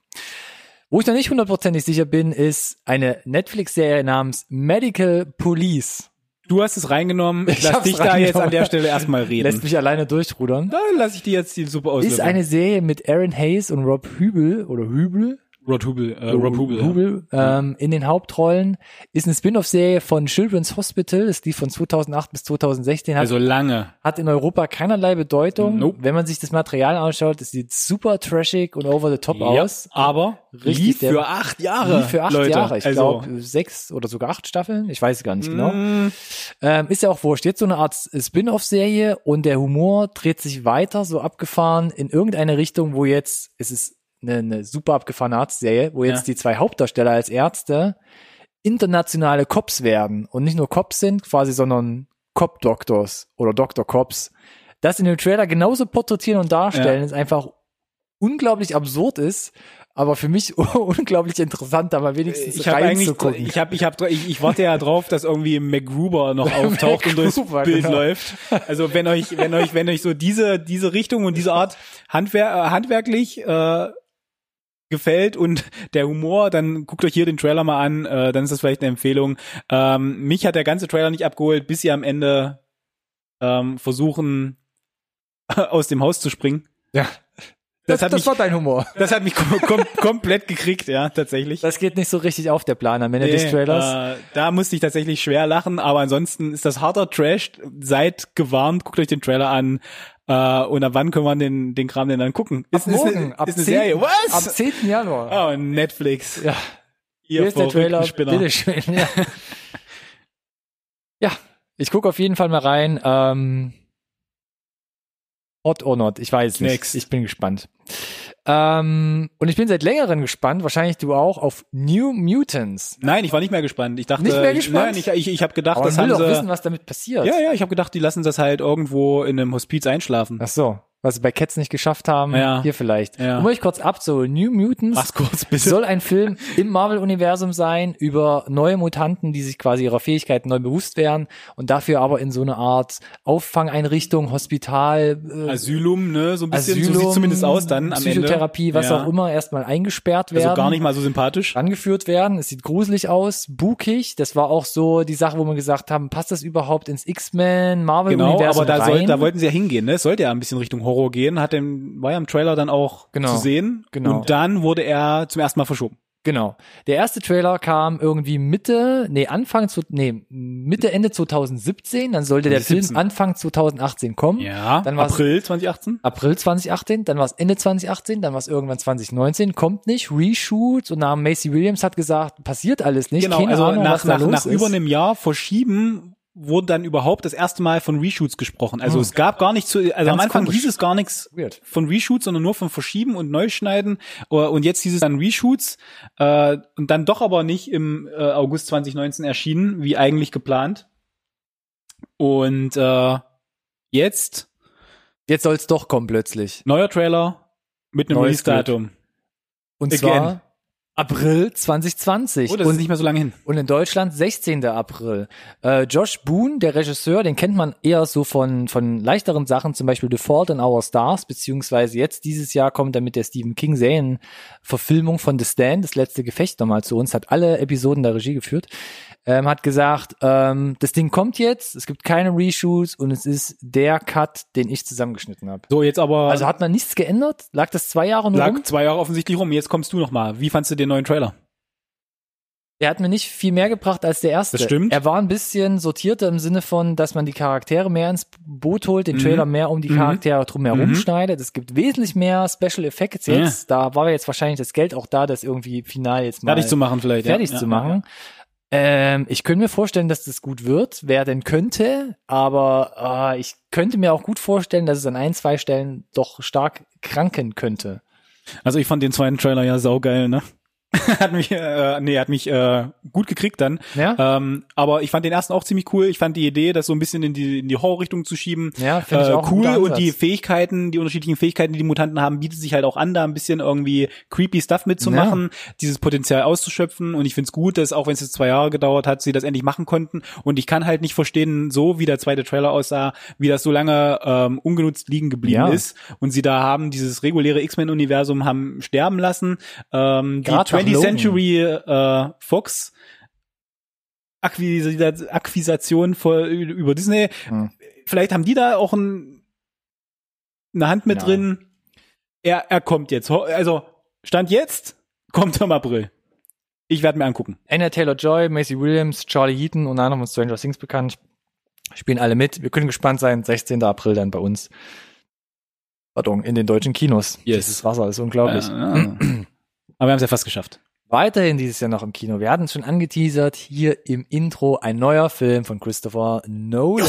Wo ich noch nicht hundertprozentig sicher bin, ist eine Netflix-Serie namens Medical Police. Du hast es reingenommen. Ich lass dich da jetzt an der Stelle erstmal reden. Lässt mich alleine durchrudern. Dann lass ich dir jetzt die super auslösen. Ist eine Serie mit Aaron Hayes und Rob Hübel oder Hübel. Rod Hubel, äh, Rob Hubel, Hubel ja. ähm, in den Hauptrollen. Ist eine Spin-off-Serie von Children's Hospital, ist die von 2008 bis 2016. Hat, also lange. Hat in Europa keinerlei Bedeutung. Nope. Wenn man sich das Material anschaut, es sieht super trashig und over the top ja, aus. Aber lief für acht Jahre. Lief für acht Leute. Jahre. Ich also. glaube sechs oder sogar acht Staffeln. Ich weiß gar nicht genau. Mm. Ähm, ist ja auch wurscht. Jetzt so eine Art Spin-off-Serie und der Humor dreht sich weiter, so abgefahren in irgendeine Richtung, wo jetzt, es ist eine, eine super abgefahrene Arztserie, wo jetzt Ja. die zwei Hauptdarsteller als Ärzte internationale Cops werden und nicht nur Cops sind quasi, sondern Cop-Doctors oder Doktor-Cops. Das in dem Trailer genauso porträtieren und darstellen, Ja. ist einfach unglaublich absurd ist, aber für mich unglaublich interessant, da mal wenigstens Ich reinzugucken. ich habe, ich habe, ich, ich warte ja drauf, dass irgendwie MacGruber noch auftaucht und durchs Bild genau. läuft. Also wenn euch, wenn euch, wenn euch so diese diese Richtung und diese Art handwer äh, handwerklich äh, gefällt und der Humor, dann guckt euch hier den Trailer mal an, äh, dann ist das vielleicht eine Empfehlung. Ähm, mich hat der ganze Trailer nicht abgeholt, bis sie am Ende ähm, versuchen aus dem Haus zu springen. ja. Das, Das, hat das mich, war dein Humor. das hat mich kom kom komplett gekriegt, ja, tatsächlich. Das geht nicht so richtig auf der Plan am Ende des Nee, Trailers. Äh, da musste ich tatsächlich schwer lachen, aber ansonsten ist das harter Trash. Seid gewarnt, guckt euch den Trailer an. Äh, und ab wann können wir den, den Kram denn dann gucken? Ab ist, morgen, ist, ab ist eine 10. Serie. Was? Am 10. Januar. Oh, Netflix. Ja. Ihr Hier ist der Trailer. Spinner. Bitteschön. Ja. ja, ich gucke auf jeden Fall mal rein. Ähm, Hot or not, ich weiß nicht. Next. Ich bin gespannt. Ähm, und ich bin seit längerem gespannt, wahrscheinlich du auch, auf New Mutants. Nein, ich war nicht mehr gespannt. Ich dachte, Nicht mehr gespannt? nein, ich, ich, ich habe gedacht, Aber das will haben doch sie. wissen, was damit passiert. ja, ja, ich habe gedacht, die lassen das halt irgendwo in einem Hospiz einschlafen. Ach so, was sie bei Cats nicht geschafft haben, Ja. hier vielleicht. Ja. Um euch kurz abzuholen, New Mutants Mach's kurz, bitte. soll ein Film im Marvel-Universum sein über neue Mutanten, die sich quasi ihrer Fähigkeiten neu bewusst werden und dafür aber in so eine Art Auffangeinrichtung, Hospital, äh, Asylum, ne, so ein bisschen, Asylum, so sieht's zumindest aus dann am Psychotherapie, Ende. was ja. auch immer, erstmal eingesperrt werden. Also gar nicht mal so sympathisch. Angeführt werden. Es sieht gruselig aus, bukig. Das war auch so die Sache, wo wir gesagt haben, passt das überhaupt ins X-Men, Genau, Marvel-Universum aber da, soll, da wollten sie ja hingehen, ne? Es sollte ja ein bisschen Richtung Horror gehen, hat dem, war ja im Trailer dann auch Genau, zu sehen. genau. Und dann wurde er zum ersten Mal verschoben. Genau. Der erste Trailer kam irgendwie Mitte, nee, Anfang, zu, nee, Mitte, Ende 2017. Dann sollte der 2017. Film Anfang 2018 kommen. Ja, Dann April 2018. April 2018, dann war es Ende 2018, dann war es irgendwann 2019, kommt nicht, Reshoot und nach Macy Williams hat gesagt, passiert alles nicht, Genau, keine also Ahnung, nach, nach, nach über einem Jahr verschieben wurde dann überhaupt das erste Mal von Reshoots gesprochen. Also Hm. es gab gar nichts zu, also am Ganz Anfang komisch. hieß es gar nichts Weird. von Reshoots, sondern nur von Verschieben und Neuschneiden. Äh, Und jetzt hieß es dann Reshoots äh, und dann doch aber nicht im äh, August 2019 erschienen, wie eigentlich geplant. Und äh, jetzt Jetzt soll es doch kommen plötzlich. neuer Trailer mit einem Release-Datum. Und Again. zwar April 2020. Oh, das und ist nicht mehr so lange hin. Und in Deutschland 16. April. Äh, Josh Boone, der Regisseur, den kennt man eher so von, von leichteren Sachen, zum Beispiel The Fault in Our Stars, beziehungsweise jetzt dieses Jahr kommt er mit der Stephen King Serien-Verfilmung von The Stand, das letzte Gefecht nochmal zu uns, hat alle Episoden der Regie geführt, ähm, hat gesagt, ähm, das Ding kommt jetzt, es gibt keine Reshoots und es ist der Cut, den ich zusammengeschnitten habe. So, jetzt aber Also hat man nichts geändert? Lag das zwei Jahre nur lag rum? zwei Jahre offensichtlich rum. Jetzt kommst du noch mal. Wie fandst du den neuen Trailer? Der hat mir nicht viel mehr gebracht als der erste. Das stimmt. Er war ein bisschen sortierter im Sinne von, dass man die Charaktere mehr ins Boot holt, den Mhm. Trailer mehr um die Mhm. Charaktere drumherum Mhm. schneidet. Es gibt wesentlich mehr Special Effects jetzt. Da war jetzt wahrscheinlich das Geld auch da, das irgendwie final jetzt mal Fertig zu machen vielleicht. fertig ja. zu Ja, machen. Ähm, ich könnte mir vorstellen, dass das gut wird, wer denn könnte, aber ah, ich könnte mir auch gut vorstellen, dass es an ein, zwei Stellen doch stark kranken könnte. Also ich fand den zweiten Trailer ja saugeil, ne? hat mich, äh, nee, hat mich äh, gut gekriegt dann. Ja? Ähm, aber ich fand den ersten auch ziemlich cool. Ich fand die Idee, das so ein bisschen in die, in die Horrorrichtung zu schieben, Ja, ich äh, auch cool. Und die. Fähigkeiten, die unterschiedlichen Fähigkeiten, die die Mutanten haben, bietet sich halt auch an, da ein bisschen irgendwie creepy Stuff mitzumachen, dieses Potenzial auszuschöpfen. Und ich find's gut, dass auch wenn es jetzt zwei Jahre gedauert hat, sie das endlich machen konnten. Und ich kann halt nicht verstehen, so wie der zweite Trailer aussah, wie das so lange ähm, ungenutzt liegen geblieben Ja. ist. Und sie da haben dieses reguläre X-Men-Universum haben sterben lassen. Ähm, die Grad 20th Logan. Century äh, Fox Akquis- Akquisition vor, über Disney. Hm. Vielleicht haben die da auch ein, eine Hand mit Ja. drin. Er, er kommt jetzt. Also, Stand jetzt, kommt er im April. Ich werde mir angucken. Anna Taylor-Joy, Macy Williams, Charlie Heaton, unter anderem von Stranger Things bekannt, spielen alle mit. Wir können gespannt sein. 16. April dann bei uns. Pardon, in den deutschen Kinos. Yes. Dieses Wasser ist unglaublich. Ja, ja. Aber wir haben es ja fast geschafft. Weiterhin dieses Jahr noch im Kino. Wir hatten es schon angeteasert. Hier im Intro ein neuer Film von Christopher Nolan.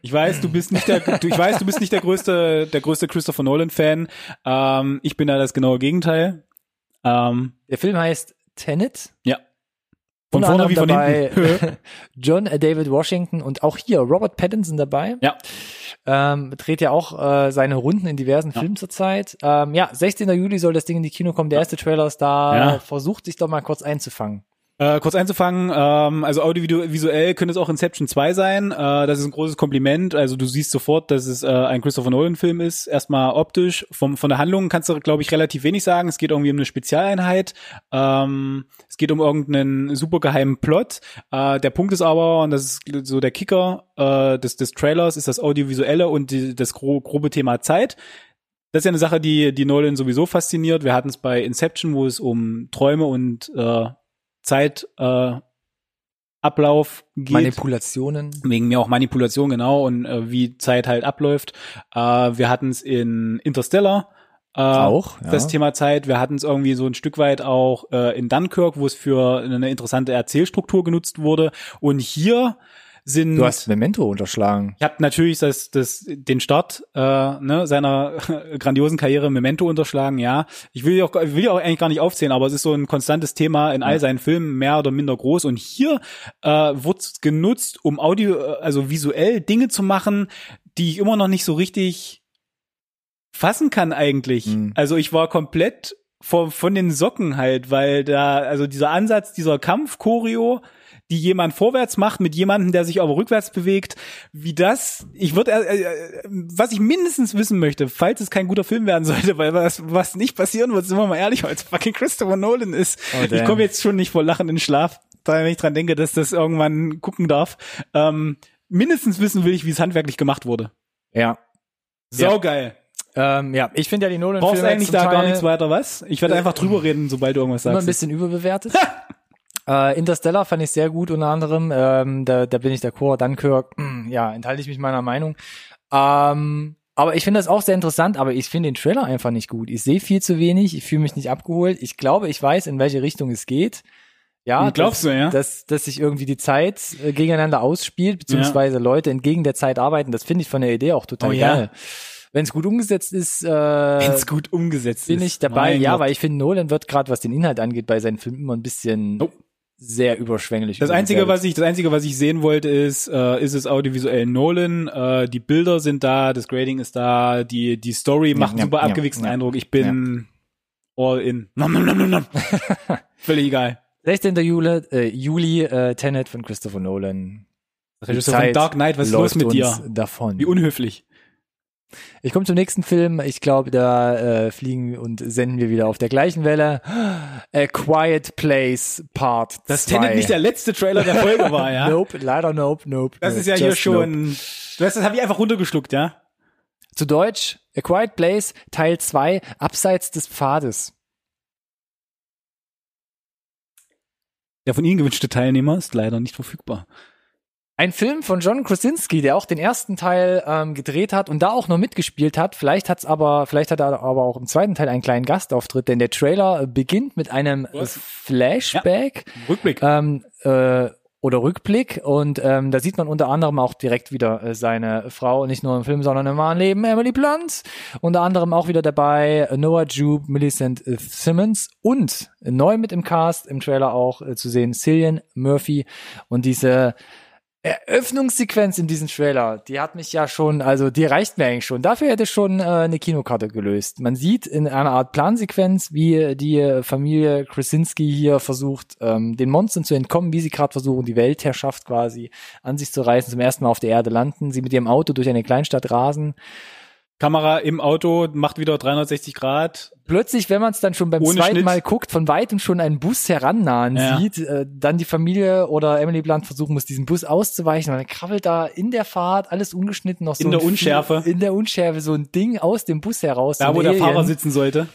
Ich weiß, du bist nicht der, du, ich weiß, du bist nicht der größte, der größte Christopher Nolan Fan. Ähm, ich bin da das genaue Gegenteil. Ähm, Der Film heißt Tenet. ja. Von vorne wie von anderem hinten. dabei John David Washington und auch hier Robert Pattinson dabei. Ja. Ähm, dreht ja auch äh, seine Runden in diversen Filmen zurzeit. Ähm, ja, 16. Juli soll das Ding in die Kino kommen. Der erste Trailer ist da. Ja. Versucht sich doch mal kurz einzufangen. Äh, kurz einzufangen, ähm, also audiovisuell könnte es auch Inception 2 sein. Äh, das ist ein großes Kompliment. Also du siehst sofort, dass es äh, ein Christopher Nolan-Film ist. Erstmal optisch. Vom, von der Handlung kannst du, glaube ich, relativ wenig sagen. Es geht irgendwie um eine Spezialeinheit. Ähm, es geht um irgendeinen super geheimen Plot. Äh, der Punkt ist aber, und das ist so der Kicker äh, des, des Trailers, ist das Audiovisuelle und die, das gro grobe Thema Zeit. Das ist ja eine Sache, die, die Nolan sowieso fasziniert. Wir hatten es bei Inception, wo es um Träume und äh, Zeit äh, Ablauf geht. Manipulationen. Wegen mir auch Manipulation, genau, und äh, wie Zeit halt abläuft. Äh, wir hatten es in Interstellar. Äh, Auch, ja. Das Thema Zeit. Wir hatten es irgendwie so ein Stück weit auch äh, in Dunkirk, wo es für eine interessante Erzählstruktur genutzt wurde. Und hier sind Du hast Memento unterschlagen. ich habe natürlich das, das, den Start äh, ne, seiner grandiosen Karriere Memento unterschlagen, ja. Ich will ja auch, ich will auch eigentlich gar nicht aufzählen, aber es ist so ein konstantes Thema in all seinen Filmen, mehr oder minder groß. Und hier äh, wird genutzt, um Audio, äh, also visuell Dinge zu machen, die ich immer noch nicht so richtig fassen kann eigentlich. Mhm. Also ich war komplett von, von den Socken halt, weil da, also dieser Ansatz, dieser Kampf-Choreo, die jemand vorwärts macht mit jemandem, der sich aber rückwärts bewegt, wie das, ich würde, äh, äh, was ich mindestens wissen möchte, falls es kein guter Film werden sollte, weil was, was nicht passieren wird, sind wir mal ehrlich, weil es fucking Christopher Nolan ist. Oh, ich komme jetzt schon nicht vor Lachen in den Schlaf, da wenn ich dran denke, dass das irgendwann gucken darf. Ähm, mindestens wissen will ich, wie es handwerklich gemacht wurde. Ja. Saugeil. Ähm, ja, ich finde ja die Nolan-Filme Brauchst eigentlich da gar Teil nichts weiter, was? Ich werde einfach drüber reden, sobald du irgendwas immer ein sagst. bisschen überbewertet. äh, Interstellar fand ich sehr gut, unter anderem. Ähm, da, da bin ich d'accord. Dunkirk, mm, ja, enthalte ich mich meiner Meinung. Ähm, aber ich finde das auch sehr interessant, aber ich finde den Trailer einfach nicht gut. Ich sehe viel zu wenig, ich fühle mich nicht abgeholt. Ich glaube, ich weiß, in welche Richtung es geht. Ja, Hm, glaubst dass, du, ja? Dass, dass sich irgendwie die Zeit äh, gegeneinander ausspielt, beziehungsweise Leute entgegen der Zeit arbeiten. Das finde ich von der Idee auch total Oh ja. geil. Wenn es gut umgesetzt ist, äh, Wenn's gut umgesetzt bin ist. ich dabei. Mein Ja, Gott. weil ich finde, Nolan wird gerade, was den Inhalt angeht, bei seinen Filmen immer ein bisschen Nope. Sehr überschwänglich. Das einzige, was ich, das einzige, was ich sehen wollte, ist, äh, ist es audiovisuell Nolan. Äh, die Bilder sind da, das Grading ist da, die die Story macht einen ja, super ja, abgewichsten ja. Eindruck. Ich bin all in. Nom, nom, nom, nom, nom. Völlig egal. 16. Juli, äh, Juli äh, Tenet von Christopher Nolan. Regisseur von Dark Knight, was ist los mit dir? Davon. Wie unhöflich. Ich komme zum nächsten Film. Ich glaube, da äh, fliegen und senden wir wieder auf der gleichen Welle. A Quiet Place Part Dass 2. Tenet nicht der letzte Trailer der Folge war, ja? Nope, leider nope, nope. Das nope, ist ja hier nope. schon. Du hast, das habe ich einfach runtergeschluckt, ja? Zu Deutsch, A Quiet Place, Teil 2, Abseits des Pfades. Der von Ihnen gewünschte Teilnehmer ist leider nicht verfügbar. Ein Film von John Krasinski, der auch den ersten Teil ähm, gedreht hat und da auch noch mitgespielt hat. Vielleicht hat's aber, vielleicht hat er aber auch im zweiten Teil einen kleinen Gastauftritt, denn der Trailer äh, beginnt mit einem äh, Was? Flashback. Rückblick. Ähm, äh, oder Rückblick und ähm, da sieht man unter anderem auch direkt wieder äh, seine Frau, nicht nur im Film, sondern im wahren Leben, Emily Blunt. Unter anderem auch wieder dabei Noah Jupe, Millicent Simmons und neu mit im Cast, im Trailer auch äh, zu sehen, Cillian Murphy und diese Eröffnungssequenz in diesem Trailer, die hat mich ja schon, also die reicht mir eigentlich schon. Dafür hätte ich schon äh, eine Kinokarte gelöst. Man sieht in einer Art Plansequenz, wie die Familie Krasinski hier versucht, ähm, den Monstern zu entkommen, wie sie gerade versuchen, die Weltherrschaft quasi an sich zu reißen, zum ersten Mal auf der Erde landen, sie mit ihrem Auto durch eine Kleinstadt rasen Kamera im Auto macht wieder 360 Grad. Plötzlich, wenn man es dann schon beim Ohne zweiten Schnitt. Mal guckt, von weitem schon einen Bus herannahen Ja. sieht, äh, dann die Familie oder Emily Blunt versuchen muss, diesen Bus auszuweichen und dann krabbelt da in der Fahrt, alles ungeschnitten, noch so In der Unschärfe. in der Unschärfe so ein Ding aus dem Bus heraus. so Da, ein wo der Alien. Fahrer sitzen sollte.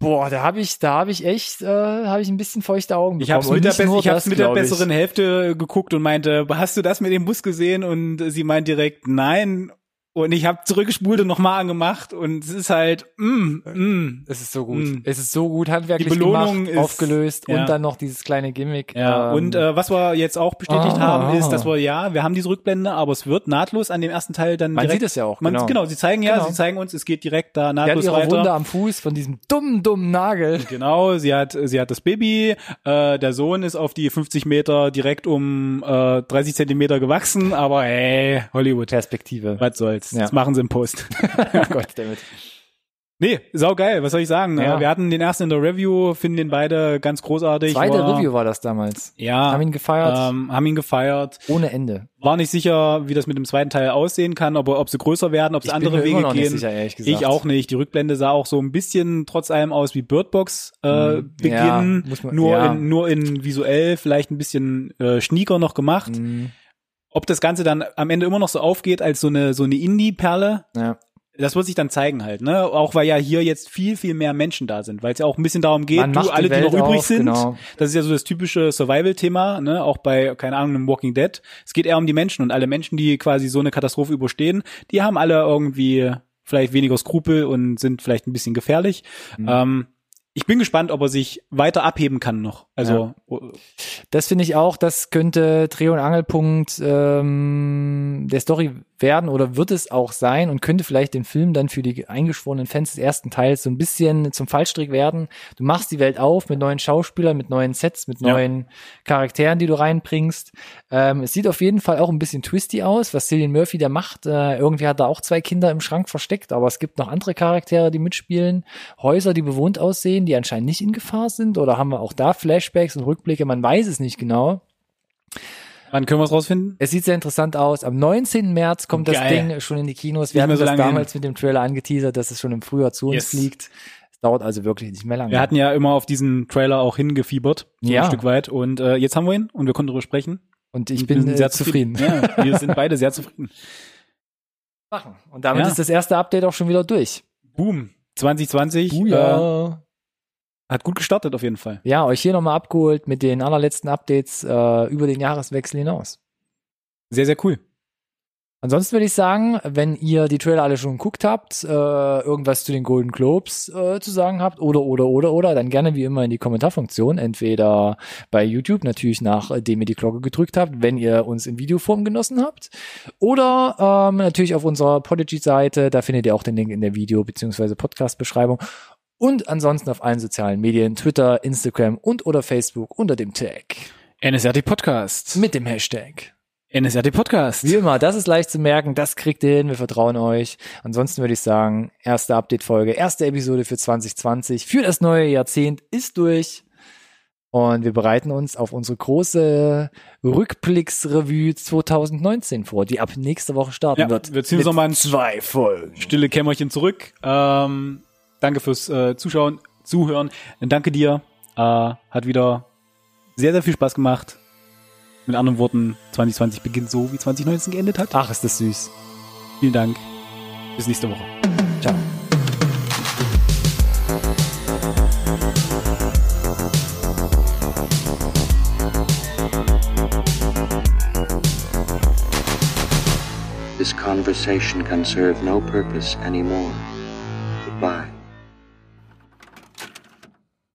Boah, da habe ich, da habe ich echt, äh, habe ich ein bisschen feuchte Augen Ich habe bekommen. mit, der, nur ich hab's mit der besseren Hälfte geguckt und meinte, hast du das mit dem Bus gesehen? Und sie meint direkt, nein. Und ich habe zurückgespult und nochmal angemacht und es ist halt, mm, mm. Es ist so gut. Mm. Es ist so gut handwerklich Die Belohnung gemacht, ist- aufgelöst ja. und dann noch dieses kleine Gimmick. Ja, ähm, und äh, was wir jetzt auch bestätigt Ah. haben, ist, dass wir, ja, wir haben diese Rückblende, aber es wird nahtlos an dem ersten Teil dann man direkt. sieht es ja auch. man, genau. genau. sie zeigen ja, Genau. sie zeigen uns, es geht direkt da Die hat nahtlos ihre weiter. Wunde am Fuß von diesem dummen, dummen Nagel. Genau, sie hat, sie hat das Baby, äh, der Sohn ist auf die 50 Meter direkt um äh, 30 Zentimeter gewachsen, aber hey, Hollywood, Perspektive. was soll's, Ja. das machen sie im Post. Gott damit. nee, saugeil, was soll ich sagen? Ja. Äh, Wir hatten den ersten in der Review, finden den beide ganz großartig. Zweite war, Review war das damals. Ja, Haben ihn gefeiert. ähm, haben ihn gefeiert. Ohne Ende. War nicht sicher, wie das mit dem zweiten Teil aussehen kann, ob, ob sie größer werden, ob sie andere Wege gehen. nicht sicher, ehrlich gesagt. Ich auch nicht. Die Rückblende sah auch so ein bisschen trotz allem aus wie Birdbox äh, Mhm. Beginn, Ja, muss man- nur ja. in nur in visuell vielleicht ein bisschen äh, schnieker noch gemacht. Mhm. Ob das Ganze dann am Ende immer noch so aufgeht als so eine so eine Indie-Perle, Ja. das wird sich dann zeigen halt, ne? Auch weil ja hier jetzt viel viel mehr Menschen da sind, weil es ja auch ein bisschen darum geht, Man du die alle, die Welt noch übrig auf, sind. genau. Das ist ja so das typische Survival-Thema, ne? Auch bei keine Ahnung einem Walking Dead. Es geht eher um die Menschen und alle Menschen, die quasi so eine Katastrophe überstehen, die haben alle irgendwie vielleicht weniger Skrupel und sind vielleicht ein bisschen gefährlich. Mhm. Ähm, ich bin gespannt, ob er sich weiter abheben kann noch. Also Das finde ich auch, das könnte Dreh- und Angelpunkt ähm, der Story werden oder wird es auch sein und könnte vielleicht den Film dann für die eingeschworenen Fans des ersten Teils so ein bisschen zum Fallstrick werden. Du machst die Welt auf mit neuen Schauspielern, mit neuen Sets, mit Ja. neuen Charakteren, die du reinbringst. Ähm, es sieht auf jeden Fall auch ein bisschen twisty aus, was Cillian Murphy da macht. Äh, irgendwie hat er auch zwei Kinder im Schrank versteckt, aber es gibt noch andere Charaktere, die mitspielen. Häuser, die bewohnt aussehen, die anscheinend nicht in Gefahr sind. Oder haben wir auch da Flashbacks und Rückblicke? Man weiß es nicht genau. wann können wir es rausfinden? Es sieht sehr interessant aus. Am 19. März kommt das Geil. Ding schon in die Kinos. Nicht Wir hatten mehr so das damals mit dem Trailer angeteasert, dass es schon im Frühjahr zu uns Yes. fliegt. Es dauert also wirklich nicht mehr lange. Wir hatten ja immer auf diesen Trailer auch hingefiebert, so Ja. ein Stück weit. Und äh, jetzt haben wir ihn und wir konnten darüber sprechen. und ich Und bin äh, zufrieden. Ja, wir sind beide sehr zufrieden. Machen. Und damit Ja. ist das erste Update auch schon wieder durch. Boom. 2020 äh, Buja. Hat gut gestartet auf jeden Fall. ja, euch hier nochmal abgeholt mit den allerletzten Updates äh, über den Jahreswechsel hinaus. Sehr, sehr cool. Ansonsten würde ich sagen, wenn ihr die Trailer alle schon geguckt habt, äh, irgendwas zu den Golden Globes äh, zu sagen habt oder oder oder oder, dann gerne wie immer in die Kommentarfunktion, entweder bei YouTube natürlich nachdem ihr die Glocke gedrückt habt, wenn ihr uns in Videoform genossen habt, oder ähm, natürlich auf unserer Podigy-Seite, da findet ihr auch den Link in der Video- bzw. Podcast-Beschreibung. Und ansonsten auf allen sozialen Medien, Twitter, Instagram und oder Facebook unter dem Tag NSRT Podcast. mit dem Hashtag. NSRT Podcast. Wie immer, das ist leicht zu merken, das kriegt ihr hin, wir vertrauen euch. Ansonsten würde ich sagen, erste Update-Folge, erste Episode für 2020, für das neue Jahrzehnt ist durch. Und wir bereiten uns auf unsere große Rückblicksrevue 2019 vor, die ab nächster Woche starten Ja, wird. wir ziehen uns Mit noch mal ein zwei Folgen. stille Kämmerchen zurück. Ähm, danke fürs äh, Zuschauen, Zuhören. Danke dir. Äh, hat wieder sehr, sehr viel Spaß gemacht. Mit anderen Worten, 2020 beginnt so, wie 2019 geendet hat. Ach, ist das süß. Vielen Dank. Bis nächste Woche. Ciao. This conversation can serve no purpose anymore.